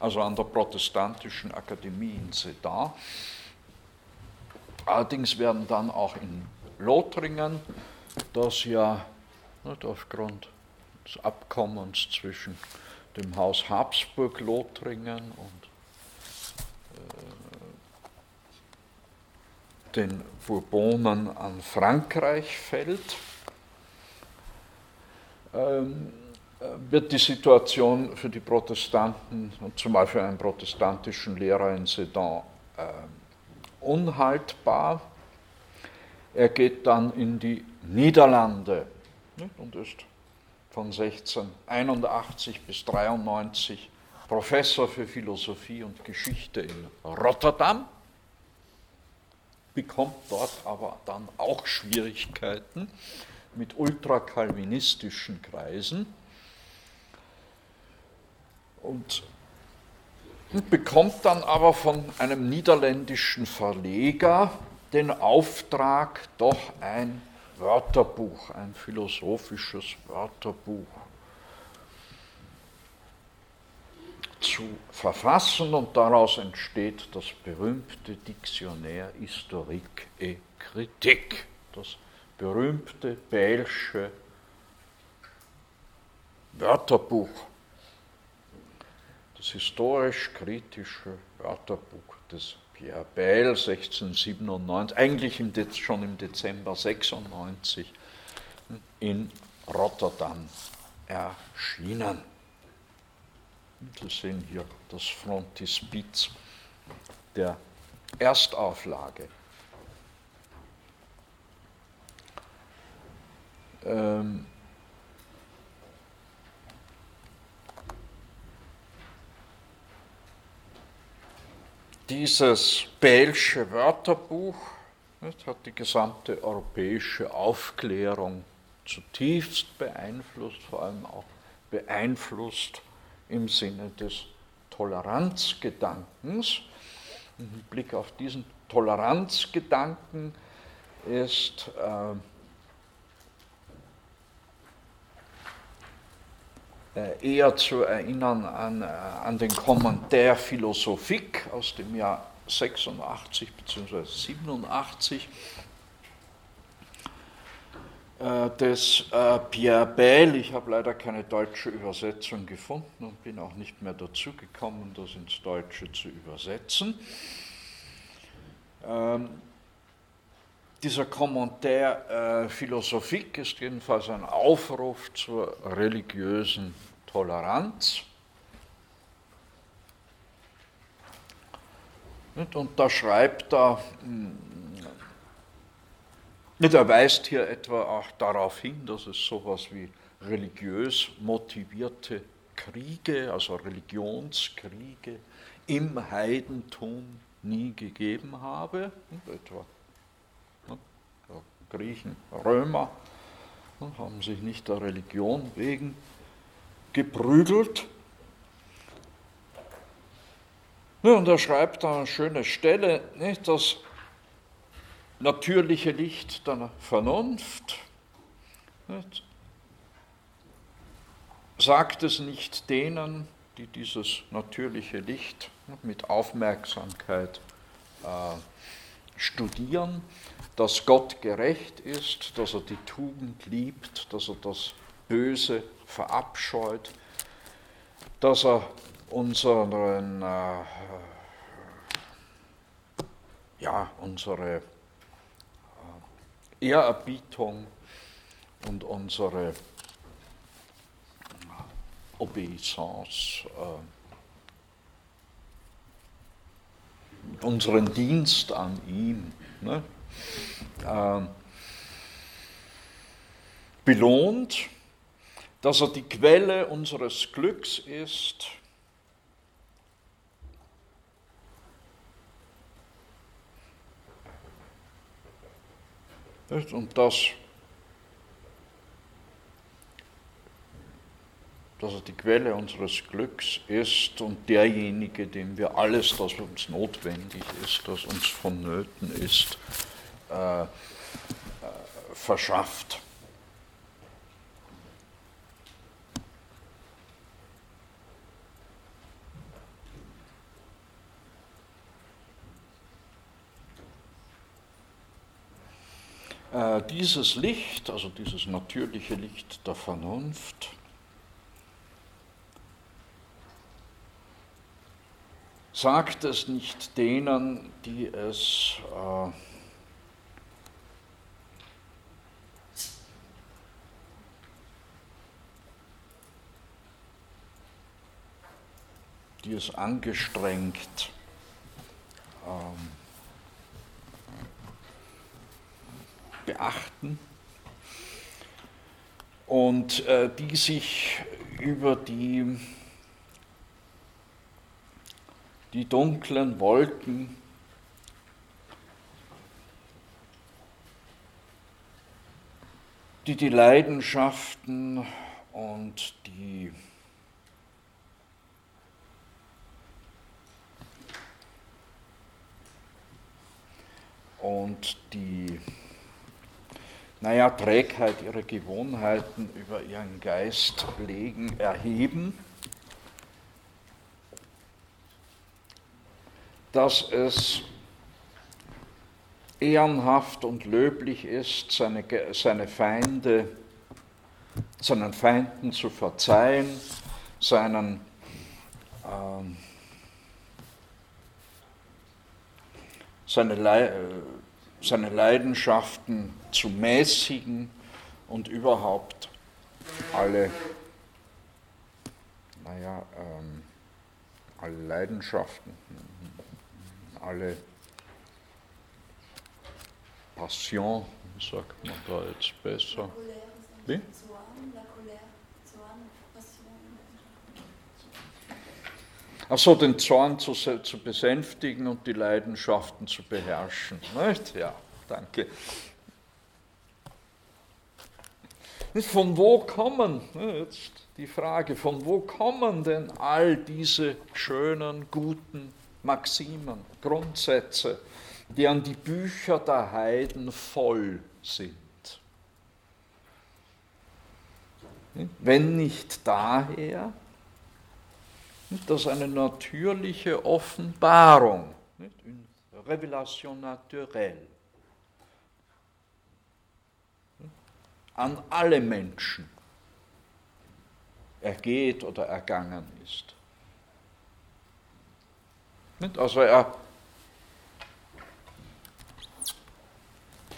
also an der Protestantischen Akademie in Sedan. Allerdings werden dann auch in Lothringen, das ja nicht, aufgrund des Abkommens zwischen dem Haus Habsburg-Lothringen und äh, den Bourbonen an Frankreich fällt, ähm, wird die Situation für die Protestanten und zumal für einen protestantischen Lehrer in Sedan äh, unhaltbar. Er geht dann in die Niederlande und ist von 1681 bis 93 Professor für Philosophie und Geschichte in Rotterdam, bekommt dort aber dann auch Schwierigkeiten mit ultrakalvinistischen Kreisen und bekommt dann aber von einem niederländischen Verleger den Auftrag, doch ein Wörterbuch, ein philosophisches Wörterbuch zu verfassen und daraus entsteht das berühmte Dictionnaire Historique et Critique, das berühmte Bälsche Wörterbuch. Das historisch-kritische Wörterbuch des Pierre Bayle 1697, eigentlich im schon im Dezember 96 in Rotterdam erschienen. Sie sehen hier das Frontispiz der Erstauflage. Ähm, Dieses Bälsche Wörterbuch hat die gesamte europäische Aufklärung zutiefst beeinflusst, vor allem auch beeinflusst im Sinne des Toleranzgedankens. Im Blick auf diesen Toleranzgedanken ist äh, eher zu erinnern an, äh, an den Kommentar Philosophique aus dem Jahr 86 bzw. 87 des äh, Pierre Bayle. Ich habe leider keine deutsche Übersetzung gefunden und bin auch nicht mehr dazu gekommen, das ins Deutsche zu übersetzen. Dieser Kommentar äh, philosophique ist jedenfalls ein Aufruf zur religiösen Toleranz. Und da schreibt er, hm, er weist hier etwa auch darauf hin, dass es sowas wie religiös motivierte Kriege, also Religionskriege im Heidentum nie gegeben habe, etwa Griechen, Römer haben sich nicht der Religion wegen geprügelt. und er schreibt da eine schöne Stelle, nicht, das natürliche Licht der Vernunft nicht, sagt es nicht denen, die dieses natürliche Licht mit Aufmerksamkeit äh, studieren, dass Gott gerecht ist, dass er die Tugend liebt, dass er das Böse verabscheut, dass er unseren, äh, ja, unsere äh, Ehrerbietung und unsere äh, Obeisance, äh, unseren Dienst an ihm, ne, äh, belohnt, dass er die Quelle unseres Glücks ist. Und dass, dass er die Quelle unseres Glücks ist und derjenige, dem wir alles, das uns notwendig ist, das uns vonnöten ist, äh, äh, verschafft. Äh, dieses Licht, also dieses natürliche Licht der Vernunft, sagt es nicht denen, die es äh, die es angestrengt. Ähm, beachten. Und äh, die sich über die, die dunklen Wolken die die Leidenschaften und die und die naja, Trägheit ihrer Gewohnheiten über ihren Geist legen, erheben, dass es ehrenhaft und löblich ist, seine, seine Feinde, seinen Feinden zu verzeihen, seinen ähm, seine, Le seine Leidenschaften zu mäßigen und überhaupt alle, naja, ähm, alle Leidenschaften, alle Passion, sagt man da jetzt besser? Wie? Achso, den Zorn zu, zu, besänftigen und die Leidenschaften zu beherrschen. Nicht? Ja, danke. Von wo kommen, jetzt die Frage, von wo kommen denn all diese schönen, guten Maximen, Grundsätze, die an die Bücher der Heiden voll sind? Wenn nicht daher, das ist eine natürliche Offenbarung, une Revelation naturelle, an alle Menschen ergeht oder ergangen ist. Also er,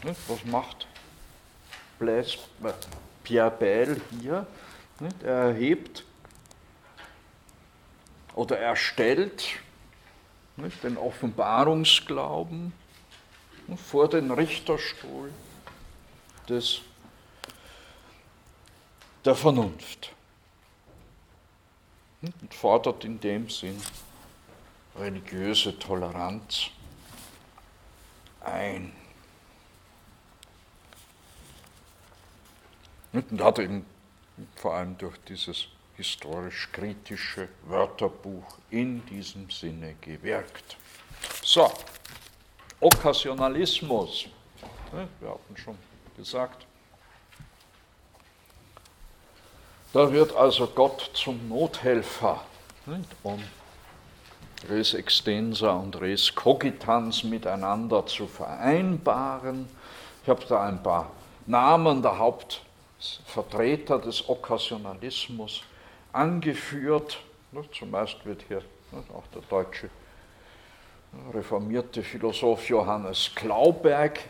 was macht Blaise, Pierre Bell hier? Er erhebt oder erstellt nicht, den Offenbarungsglauben vor den Richterstuhl des, der Vernunft und fordert in dem Sinn religiöse Toleranz ein. Und hat eben vor allem durch dieses historisch-kritische Wörterbuch in diesem Sinne gewirkt. So, Okkasionalismus, wir hatten schon gesagt, da wird also Gott zum Nothelfer, um res extensa und res cogitans miteinander zu vereinbaren. Ich habe da ein paar Namen der Hauptvertreter des Okkasionalismus angeführt. Zumeist wird hier auch der deutsche reformierte Philosoph Johannes Klauberg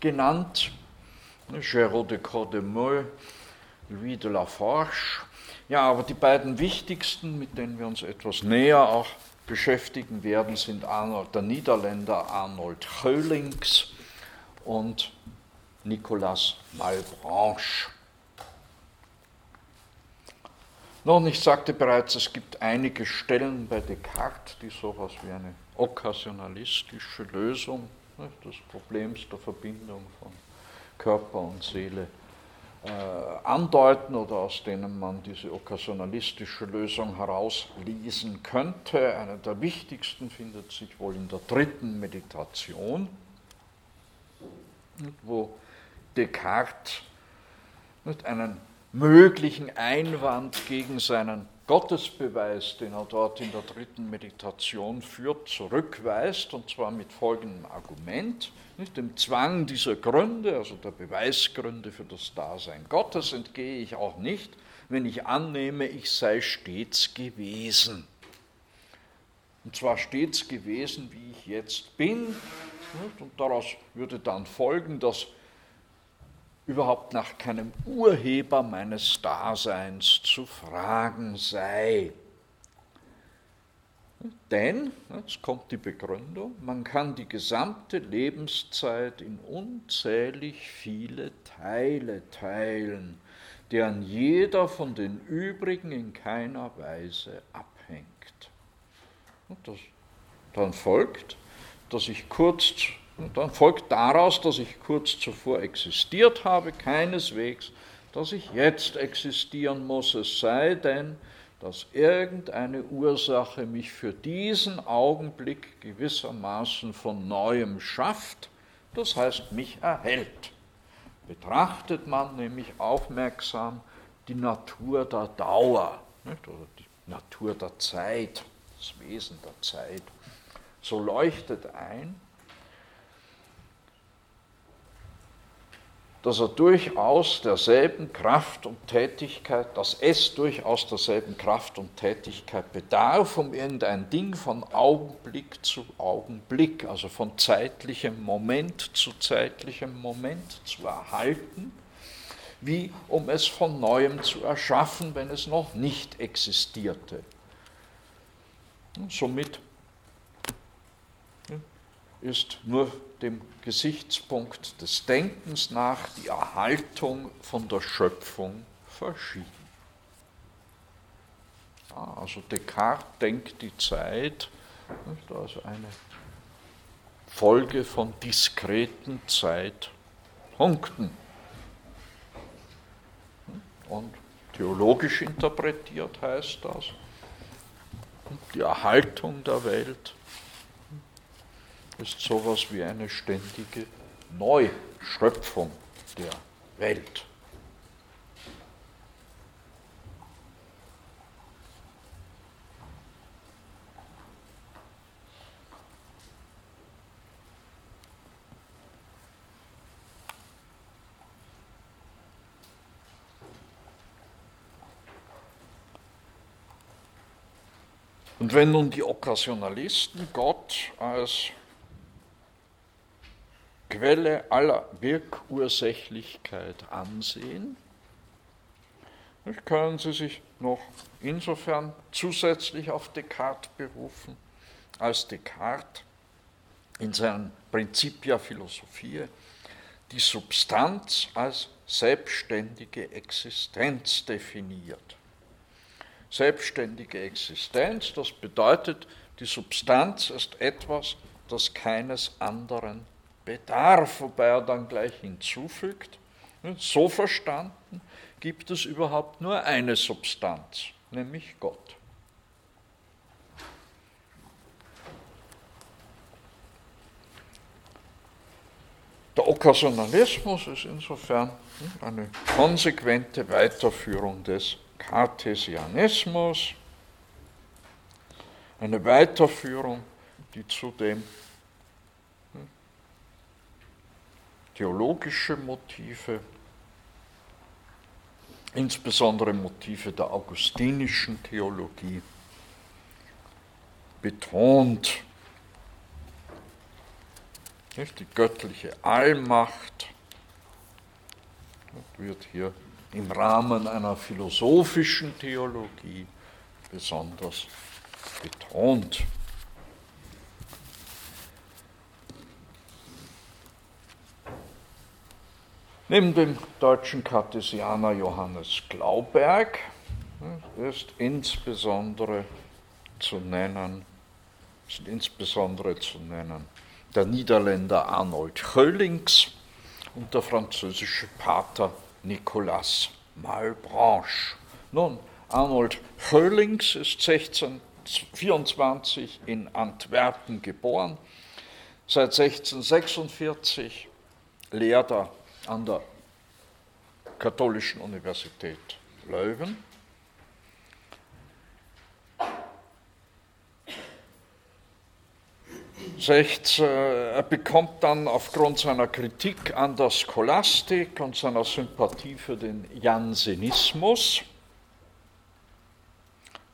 genannt, Géraud de Cordemeux, Louis de la Forge. Ja, aber die beiden wichtigsten, mit denen wir uns etwas näher auch beschäftigen werden, sind Arnold, der Niederländer Arnold Höhlings und Nicolas Malbranche. Nun, ich sagte bereits, es gibt einige Stellen bei Descartes, die sowas wie eine okkasionalistische Lösung ne, des Problems der Verbindung von Körper und Seele äh, andeuten oder aus denen man diese okkasionalistische Lösung herauslesen könnte. Eine der wichtigsten findet sich wohl in der dritten Meditation, wo Descartes einen möglichen Einwand gegen seinen Gottesbeweis, den er dort in der dritten Meditation führt, zurückweist, und zwar mit folgendem Argument. Nicht dem Zwang dieser Gründe, also der Beweisgründe für das Dasein Gottes, entgehe ich auch nicht, wenn ich annehme, ich sei stets gewesen. und zwar stets gewesen, wie ich jetzt bin. Und daraus würde dann folgen, dass überhaupt nach keinem Urheber meines Daseins zu fragen sei. Denn, jetzt kommt die Begründung, man kann die gesamte Lebenszeit in unzählig viele Teile teilen, deren jeder von den übrigen in keiner Weise abhängt. Und das, dann folgt, dass ich kurz, dann folgt daraus, dass ich kurz zuvor existiert habe, keineswegs, dass ich jetzt existieren muss, es sei denn, dass irgendeine Ursache mich für diesen Augenblick gewissermaßen von neuem schafft, das heißt mich erhält. Betrachtet man nämlich aufmerksam die Natur der Dauer nicht, oder die Natur der Zeit, das Wesen der Zeit, so leuchtet ein, dass er durchaus derselben Kraft und Tätigkeit, dass es durchaus derselben Kraft und Tätigkeit bedarf, um irgendein Ding von Augenblick zu Augenblick, also von zeitlichem Moment zu zeitlichem Moment zu erhalten, wie um es von neuem zu erschaffen, wenn es noch nicht existierte. Und somit ist nur dem Gesichtspunkt des Denkens nach die Erhaltung von der Schöpfung verschieden. Ja, also Descartes denkt die Zeit, also eine Folge von diskreten Zeitpunkten. Und theologisch interpretiert heißt das, die Erhaltung der Welt ist sowas wie eine ständige Neuschöpfung der Welt. Und wenn nun die Okkasionalisten Gott als Quelle aller Wirkursächlichkeit ansehen, können Sie sich noch insofern zusätzlich auf Descartes berufen, als Descartes in seinen Principia Philosophiae die Substanz als selbstständige Existenz definiert. Selbstständige Existenz, das bedeutet, die Substanz ist etwas, das keines anderen Bedarf, wobei er dann gleich hinzufügt, so verstanden gibt es überhaupt nur eine Substanz, nämlich Gott. Der Okkasionalismus ist insofern eine konsequente Weiterführung des Cartesianismus, eine Weiterführung, die zudem theologische Motive, insbesondere Motive der augustinischen Theologie, betont. Die göttliche Allmacht wird hier im Rahmen einer philosophischen Theologie besonders betont. Neben dem deutschen Kartesianer Johannes Glauberg ist insbesondere zu nennen, ist insbesondere zu nennen der Niederländer Arnold Höllings und der französische Pater Nicolas Malbranche. Nun, Arnold Höllings ist 1624 in Antwerpen geboren. Seit 1646 lehrt er an der Katholischen Universität Leuven. Äh, er bekommt dann aufgrund seiner Kritik an der Scholastik und seiner Sympathie für den Jansenismus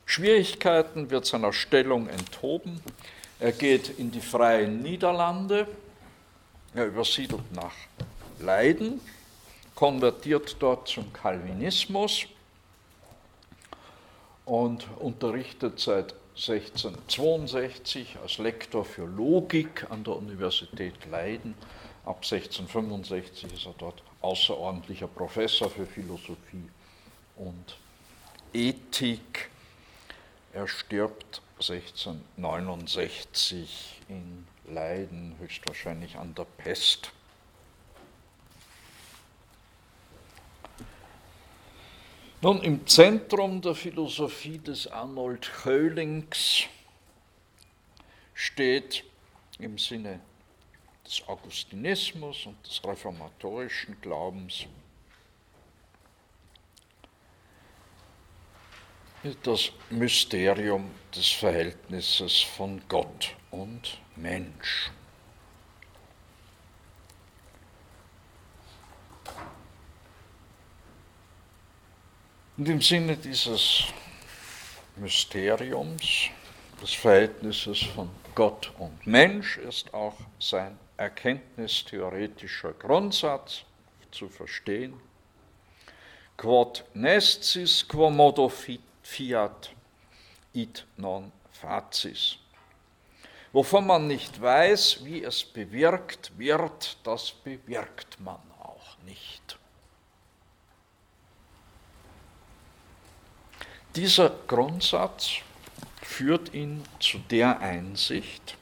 Schwierigkeiten, wird seiner Stellung enthoben. Er geht in die freien Niederlande, er übersiedelt nach Leiden, konvertiert dort zum Calvinismus und unterrichtet seit 1662 als Lektor für Logik an der Universität Leiden. Ab 1665 ist er dort außerordentlicher Professor für Philosophie und Ethik. Er stirbt 1669 in Leiden, höchstwahrscheinlich an der Pest. Nun, im Zentrum der Philosophie des Arnold Höhlings steht im Sinne des Augustinismus und des reformatorischen Glaubens das Mysterium des Verhältnisses von Gott und Mensch. Und im Sinne dieses Mysteriums, des Verhältnisses von Gott und Mensch, ist auch sein erkenntnistheoretischer Grundsatz zu verstehen. Quod nescis quo modo fiat id non facis. Wovon man nicht weiß, wie es bewirkt wird, das bewirkt man auch nicht. Dieser Grundsatz führt ihn zu der Einsicht,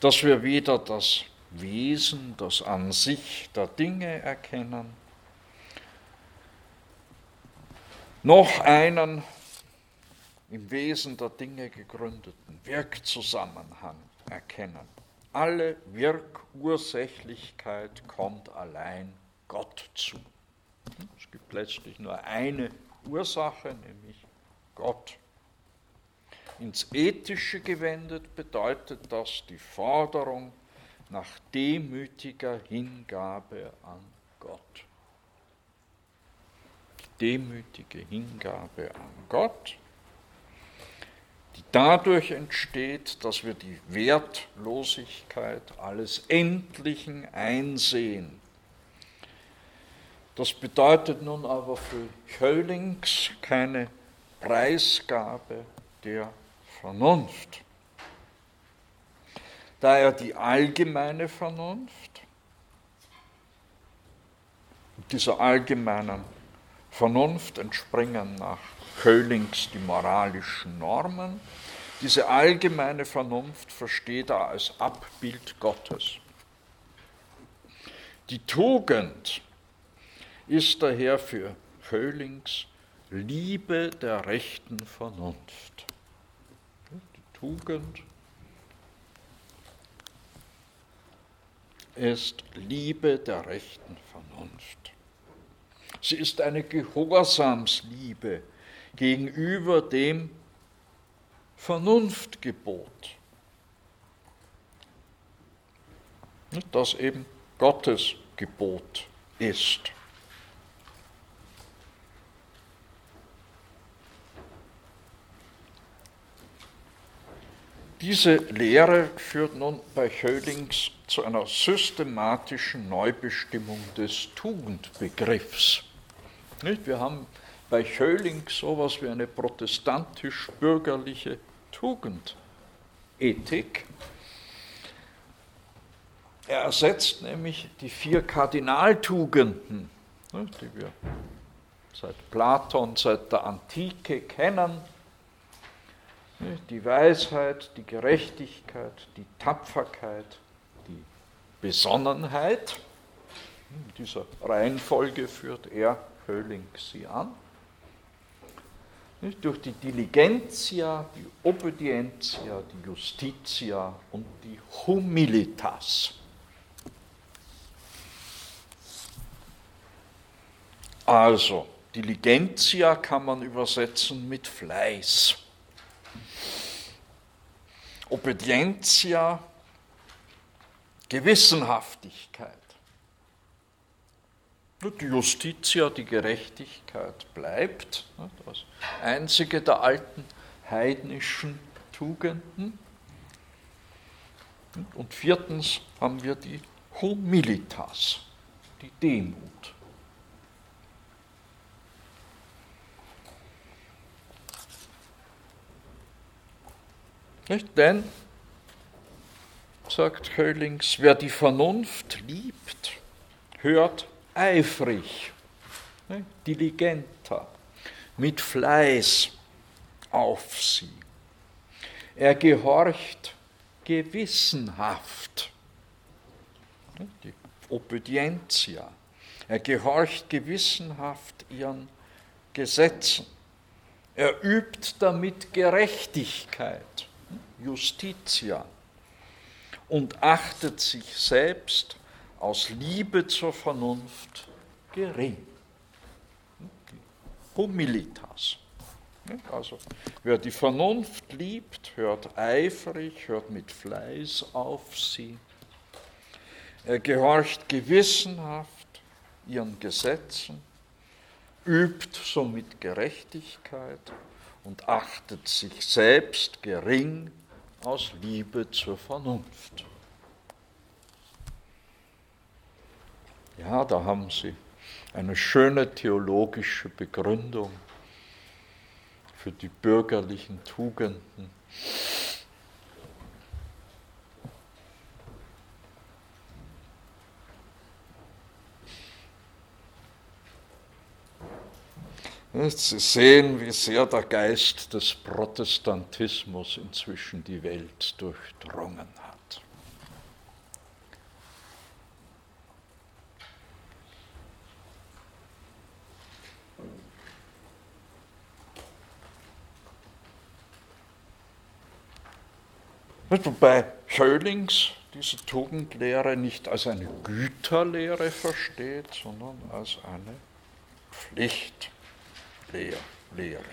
dass wir weder das Wesen, das an sich der Dinge erkennen, noch einen im Wesen der Dinge gegründeten Wirkzusammenhang erkennen. Alle Wirkursächlichkeit kommt allein Gott zu. Es gibt letztlich nur eine Ursache, nämlich Gott. Ins Ethische gewendet bedeutet das die Forderung nach demütiger Hingabe an Gott. Die demütige Hingabe an Gott, die dadurch entsteht, dass wir die Wertlosigkeit alles Endlichen einsehen. Das bedeutet nun aber für Höllings keine Preisgabe der Vernunft. Da er die allgemeine Vernunft, dieser allgemeinen Vernunft entspringen nach Höhlings die moralischen Normen. Diese allgemeine Vernunft versteht er als Abbild Gottes. Die Tugend ist daher für Höhlings Liebe der rechten Vernunft. Die Tugend ist Liebe der rechten Vernunft. Sie ist eine Gehorsamsliebe gegenüber dem Vernunftgebot, das eben Gottes Gebot ist. Diese Lehre führt nun bei Höhlings zu einer systematischen Neubestimmung des Tugendbegriffs. Wir haben bei Höhlings sowas wie eine protestantisch-bürgerliche Tugendethik. Er ersetzt nämlich die vier Kardinaltugenden, die wir seit Platon, seit der Antike kennen die Weisheit, die Gerechtigkeit, die Tapferkeit, die Besonnenheit. In dieser Reihenfolge führt er Höhling sie an. Durch die Diligentia, die Obedientia, die Justitia und die Humilitas. Also, Diligentia kann man übersetzen mit Fleiß. Obedientia, Gewissenhaftigkeit. Die Justitia, die Gerechtigkeit bleibt, das einzige der alten heidnischen Tugenden. Und viertens haben wir die Humilitas, die Demut. Nicht? Denn, sagt Höllings, wer die Vernunft liebt, hört eifrig, ne, diligenter, mit Fleiß auf sie. Er gehorcht gewissenhaft, ne, die Obedientia. Er gehorcht gewissenhaft ihren Gesetzen. Er übt damit Gerechtigkeit, Justitia, und achtet sich selbst aus Liebe zur Vernunft gering. Humilitas. Also, wer die Vernunft liebt, hört eifrig, hört mit Fleiß auf sie. Er gehorcht gewissenhaft ihren Gesetzen, übt somit Gerechtigkeit und achtet sich selbst gering aus Liebe zur Vernunft. Ja, da haben Sie eine schöne theologische Begründung für die bürgerlichen Tugenden. Sie sehen, wie sehr der Geist des Protestantismus inzwischen die Welt durchdrungen hat. Wobei Schölings diese Tugendlehre nicht als eine Güterlehre versteht, sondern als eine Pflichtlehre.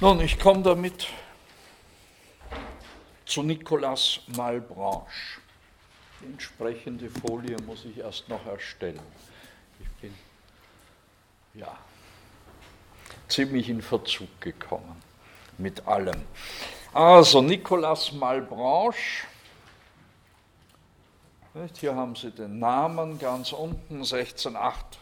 Nun, ich komme damit zu Nicolas Malbranche. Die entsprechende Folie muss ich erst noch erstellen. Ich bin ja ziemlich in Verzug gekommen mit allem. Also Nicolas Malbranche. Hier haben Sie den Namen ganz unten, 1608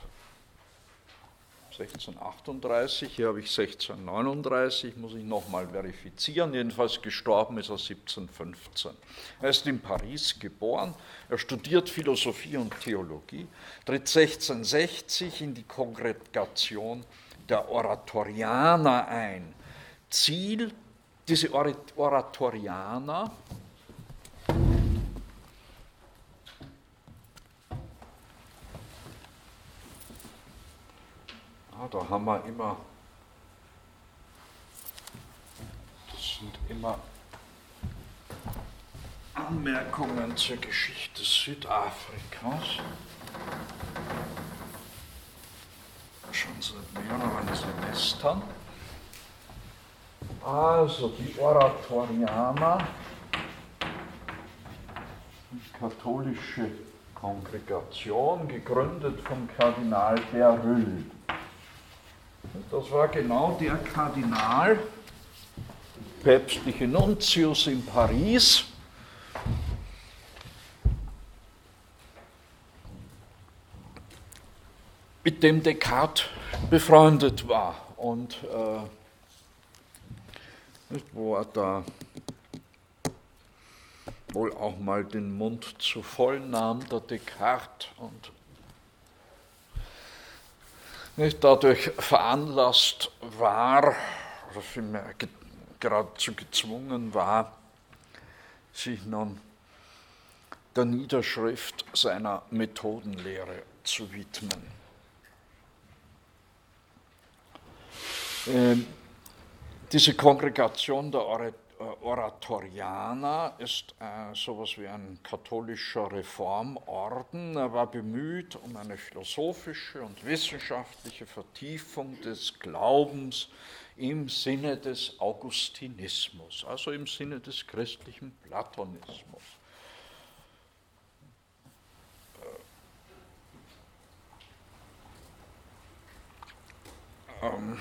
1638, hier habe ich 1639, muss ich nochmal verifizieren. Jedenfalls gestorben ist er 1715. Er ist in Paris geboren, er studiert Philosophie und Theologie, tritt 1660 in die Kongregation der Oratorianer ein. Ziel, diese Oratorianer, da haben wir immer, das sind immer Anmerkungen zur Geschichte Südafrikas. Schon seit mehreren Semestern. Also die Oratorianer, die katholische Kongregation, gegründet vom Kardinal Beryl. Das war genau der Kardinal, päpstliche Nuntius in Paris, mit dem Descartes befreundet war und äh, wo er da wohl auch mal den Mund zu voll nahm, der Descartes, und nicht dadurch veranlasst war, oder vielmehr geradezu gezwungen war, sich nun der Niederschrift seiner Methodenlehre zu widmen. Diese Kongregation der Oratorianer ist äh, sowas wie ein katholischer Reformorden. Er war bemüht um eine philosophische und wissenschaftliche Vertiefung des Glaubens im Sinne des Augustinismus, also im Sinne des christlichen Platonismus. Ähm,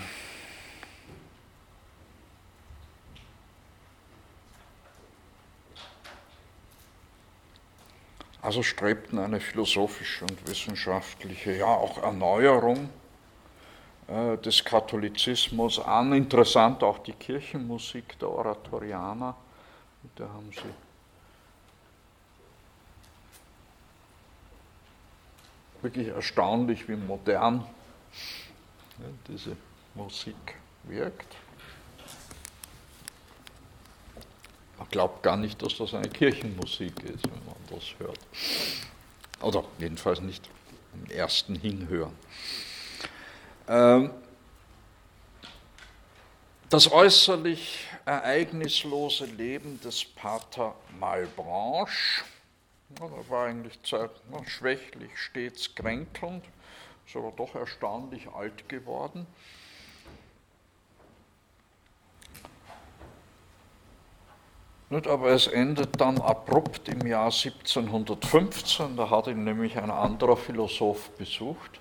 also strebten eine philosophische und wissenschaftliche, ja auch Erneuerung äh, des Katholizismus an. Interessant auch die Kirchenmusik der Oratorianer. Da haben sie wirklich erstaunlich, wie modern diese Musik wirkt. Man glaubt gar nicht, dass das eine Kirchenmusik ist, wenn man das hört. Oder jedenfalls nicht im ersten Hinhören. Ähm, das äußerlich ereignislose Leben des Pater Malbranche, er war eigentlich schwächlich, stets kränkelnd, ist aber doch erstaunlich alt geworden. Nicht, aber es endet dann abrupt im Jahr 1715, da hat ihn nämlich ein anderer Philosoph besucht,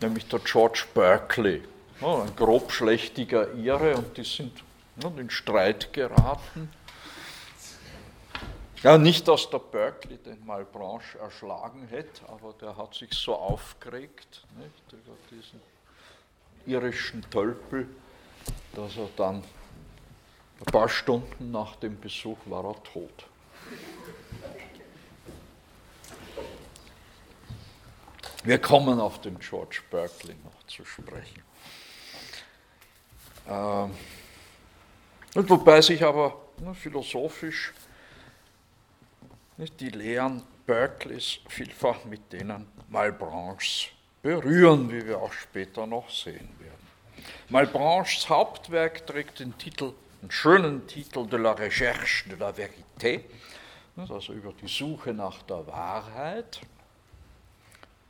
nämlich der George Berkeley, ein grobschlächtiger Ire, und die sind in Streit geraten. Ja, nicht, dass der Berkeley den Malbranche erschlagen hätte, aber der hat sich so aufgeregt nicht, über diesen irischen Tölpel, dass er dann ein paar Stunden nach dem Besuch war er tot. Wir kommen auf den George Berkeley noch zu sprechen. Ähm, wobei sich aber ne, philosophisch nicht, die Lehren Berkeleys vielfach mit denen Malbranches berühren, wie wir auch später noch sehen werden. Malbranches Hauptwerk trägt den Titel einen schönen Titel de la Recherche de la Vérité, also über die Suche nach der Wahrheit.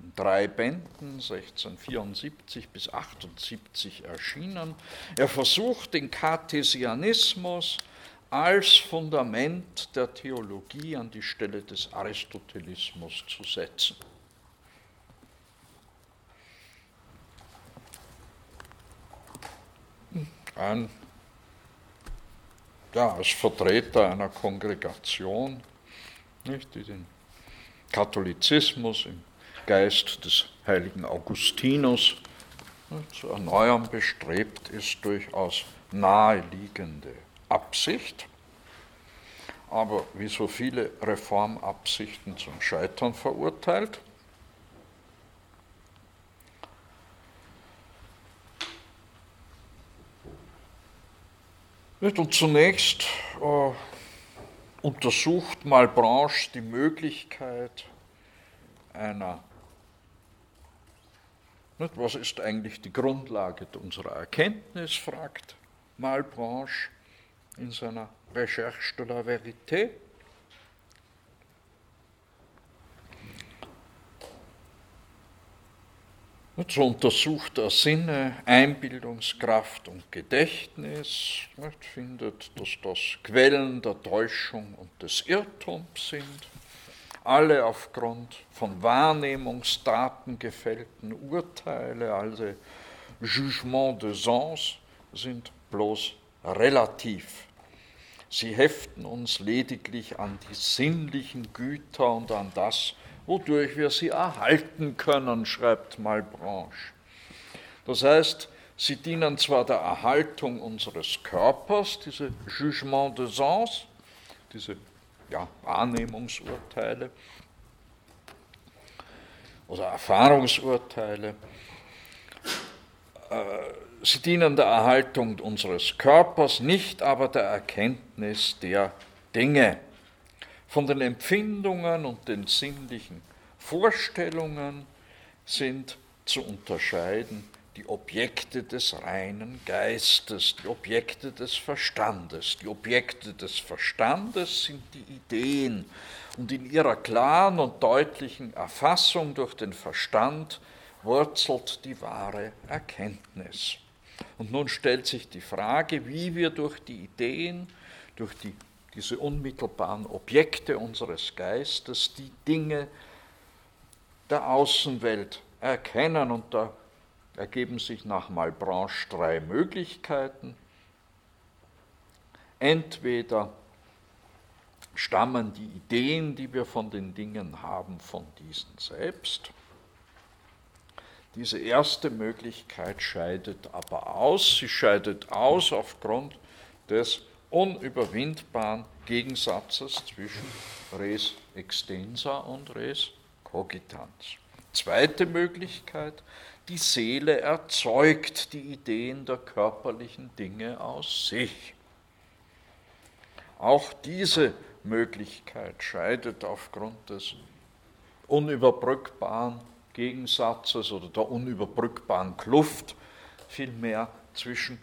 In drei Bänden, 1674 bis 78 erschienen. Er versucht den Kartesianismus als Fundament der Theologie an die Stelle des Aristotelismus zu setzen. Ein ja, als Vertreter einer Kongregation, nicht, die den Katholizismus im Geist des heiligen Augustinus nicht, zu erneuern bestrebt, ist durchaus naheliegende Absicht, aber wie so viele Reformabsichten zum Scheitern verurteilt. Und zunächst äh, untersucht Malbranche die Möglichkeit einer, nicht, was ist eigentlich die Grundlage unserer Erkenntnis, fragt Malbranche in seiner Recherche de la Vérité. So untersucht er Sinne, Einbildungskraft und Gedächtnis, findet, dass das Quellen der Täuschung und des Irrtums sind, alle aufgrund von Wahrnehmungsdaten gefällten Urteile, also Jugement de Sens, sind bloß relativ. Sie heften uns lediglich an die sinnlichen Güter und an das, wodurch wir sie erhalten können, schreibt Malbranche. Das heißt, sie dienen zwar der Erhaltung unseres Körpers, diese Jugement de Sens, diese ja, Wahrnehmungsurteile oder Erfahrungsurteile, äh, sie dienen der Erhaltung unseres Körpers, nicht aber der Erkenntnis der Dinge von den Empfindungen und den sinnlichen Vorstellungen sind zu unterscheiden die Objekte des reinen Geistes, die Objekte des Verstandes. Die Objekte des Verstandes sind die Ideen und in ihrer klaren und deutlichen Erfassung durch den Verstand wurzelt die wahre Erkenntnis. Und nun stellt sich die Frage, wie wir durch die Ideen, durch die, diese unmittelbaren Objekte unseres Geistes die Dinge der Außenwelt erkennen. Und da ergeben sich nach Malbranche drei Möglichkeiten. Entweder stammen die Ideen, die wir von den Dingen haben, von diesen selbst. Diese erste Möglichkeit scheidet aber aus. Sie scheidet aus aufgrund des unüberwindbaren Gegensatzes zwischen res extensa und res cogitans. Zweite Möglichkeit, die Seele erzeugt die Ideen der körperlichen Dinge aus sich. Auch diese Möglichkeit scheidet aufgrund des unüberbrückbaren Gegensatzes oder der unüberbrückbaren Kluft vielmehr zwischen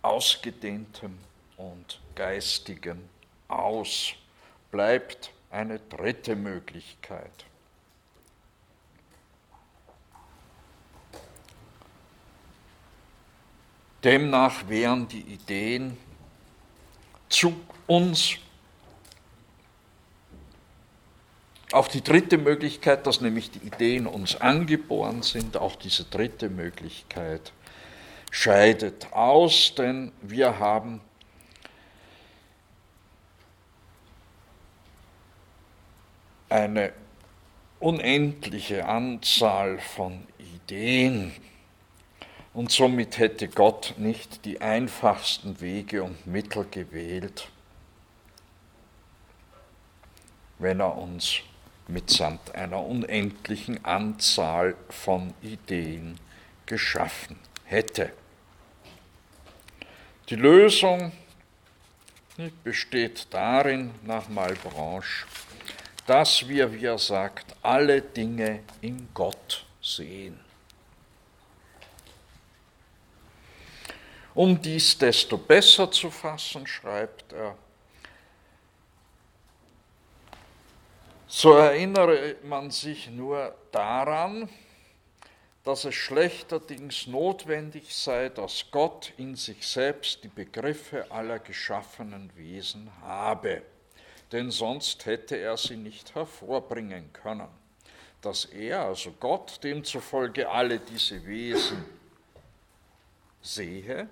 Ausgedehntem und Geistigem aus. Bleibt eine dritte Möglichkeit. Demnach wären die Ideen zu uns auch die dritte Möglichkeit, dass nämlich die Ideen uns angeboren sind, auch diese dritte Möglichkeit scheidet aus, denn wir haben eine unendliche Anzahl von Ideen, und somit hätte Gott nicht die einfachsten Wege und Mittel gewählt, wenn er uns mitsamt einer unendlichen Anzahl von Ideen geschaffen hätte. Die Lösung besteht darin, nach Malbranche, dass wir, wie er sagt, alle Dinge in Gott sehen. Um dies desto besser zu fassen, schreibt er, so erinnere man sich nur daran, dass es schlechterdings notwendig sei, dass Gott in sich selbst die Begriffe aller geschaffenen Wesen habe, denn sonst hätte er sie nicht hervorbringen können. Dass er, also Gott, demzufolge alle diese Wesen sehe,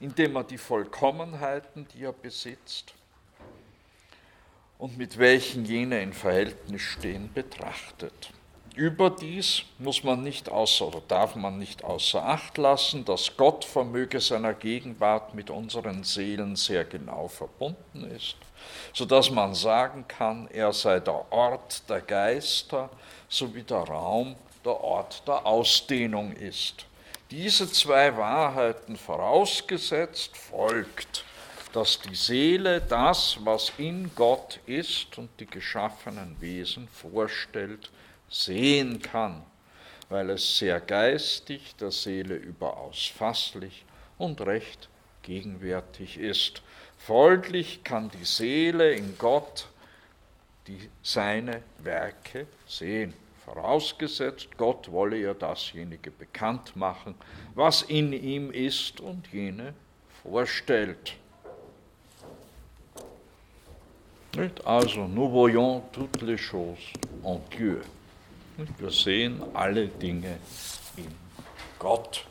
indem er die Vollkommenheiten, die er besitzt und mit welchen jene in Verhältnis stehen, betrachtet. Überdies muss man nicht außer oder darf man nicht außer Acht lassen, dass Gott vermöge seiner Gegenwart mit unseren Seelen sehr genau verbunden ist, sodass man sagen kann, er sei der Ort der Geister, sowie der Raum der Ort der Ausdehnung ist. Diese zwei Wahrheiten vorausgesetzt folgt, dass die Seele das, was in Gott ist und die geschaffenen Wesen vorstellt, sehen kann, weil es sehr geistig der Seele überaus fasslich und recht gegenwärtig ist. Folglich kann die Seele in Gott die, seine Werke sehen vorausgesetzt, Gott wolle ihr dasjenige bekannt machen, was in ihm ist und jene vorstellt. Also, nous voyons toutes les choses en Dieu. Wir sehen alle Dinge in Gott.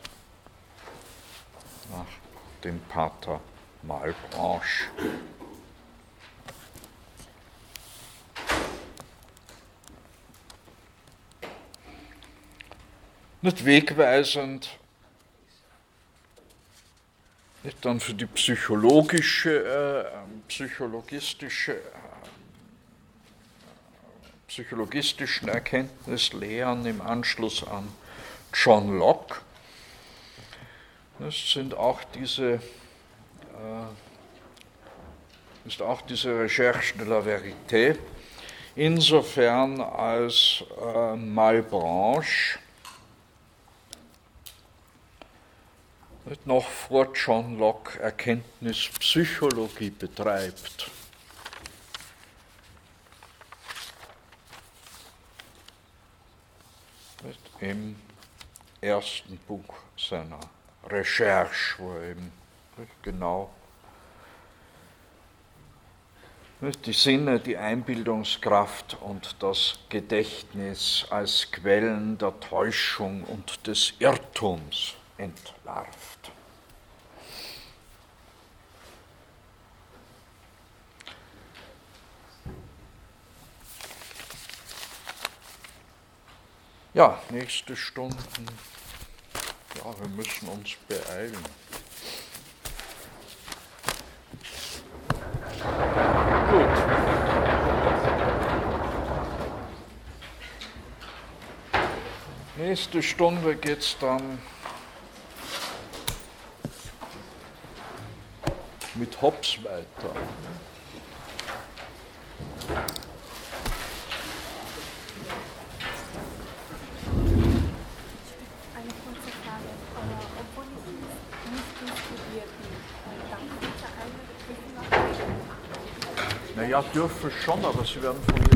Nach dem Pater Malbranche. nicht wegweisend, nicht dann für die psychologische, äh, psychologistische, äh, psychologistischen Erkenntnislehren im Anschluss an John Locke. Das sind auch diese, ist auch diese Recherche de la Vérité, insofern als äh, Malbranche noch vor John Locke Erkenntnispsychologie betreibt. Im ersten Buch seiner Recherche, wo er eben genau die Sinne, die Einbildungskraft und das Gedächtnis als Quellen der Täuschung und des Irrtums entlarvt. Ja, nächste Stunden. Ja, wir müssen uns beeilen. Gut. Nächste Stunde geht es dann mit Hobbes weiter. Eine kurze Frage. Aber obwohl ich nicht instruiert bin, darf ich Naja, dürfen schon, aber sie werden von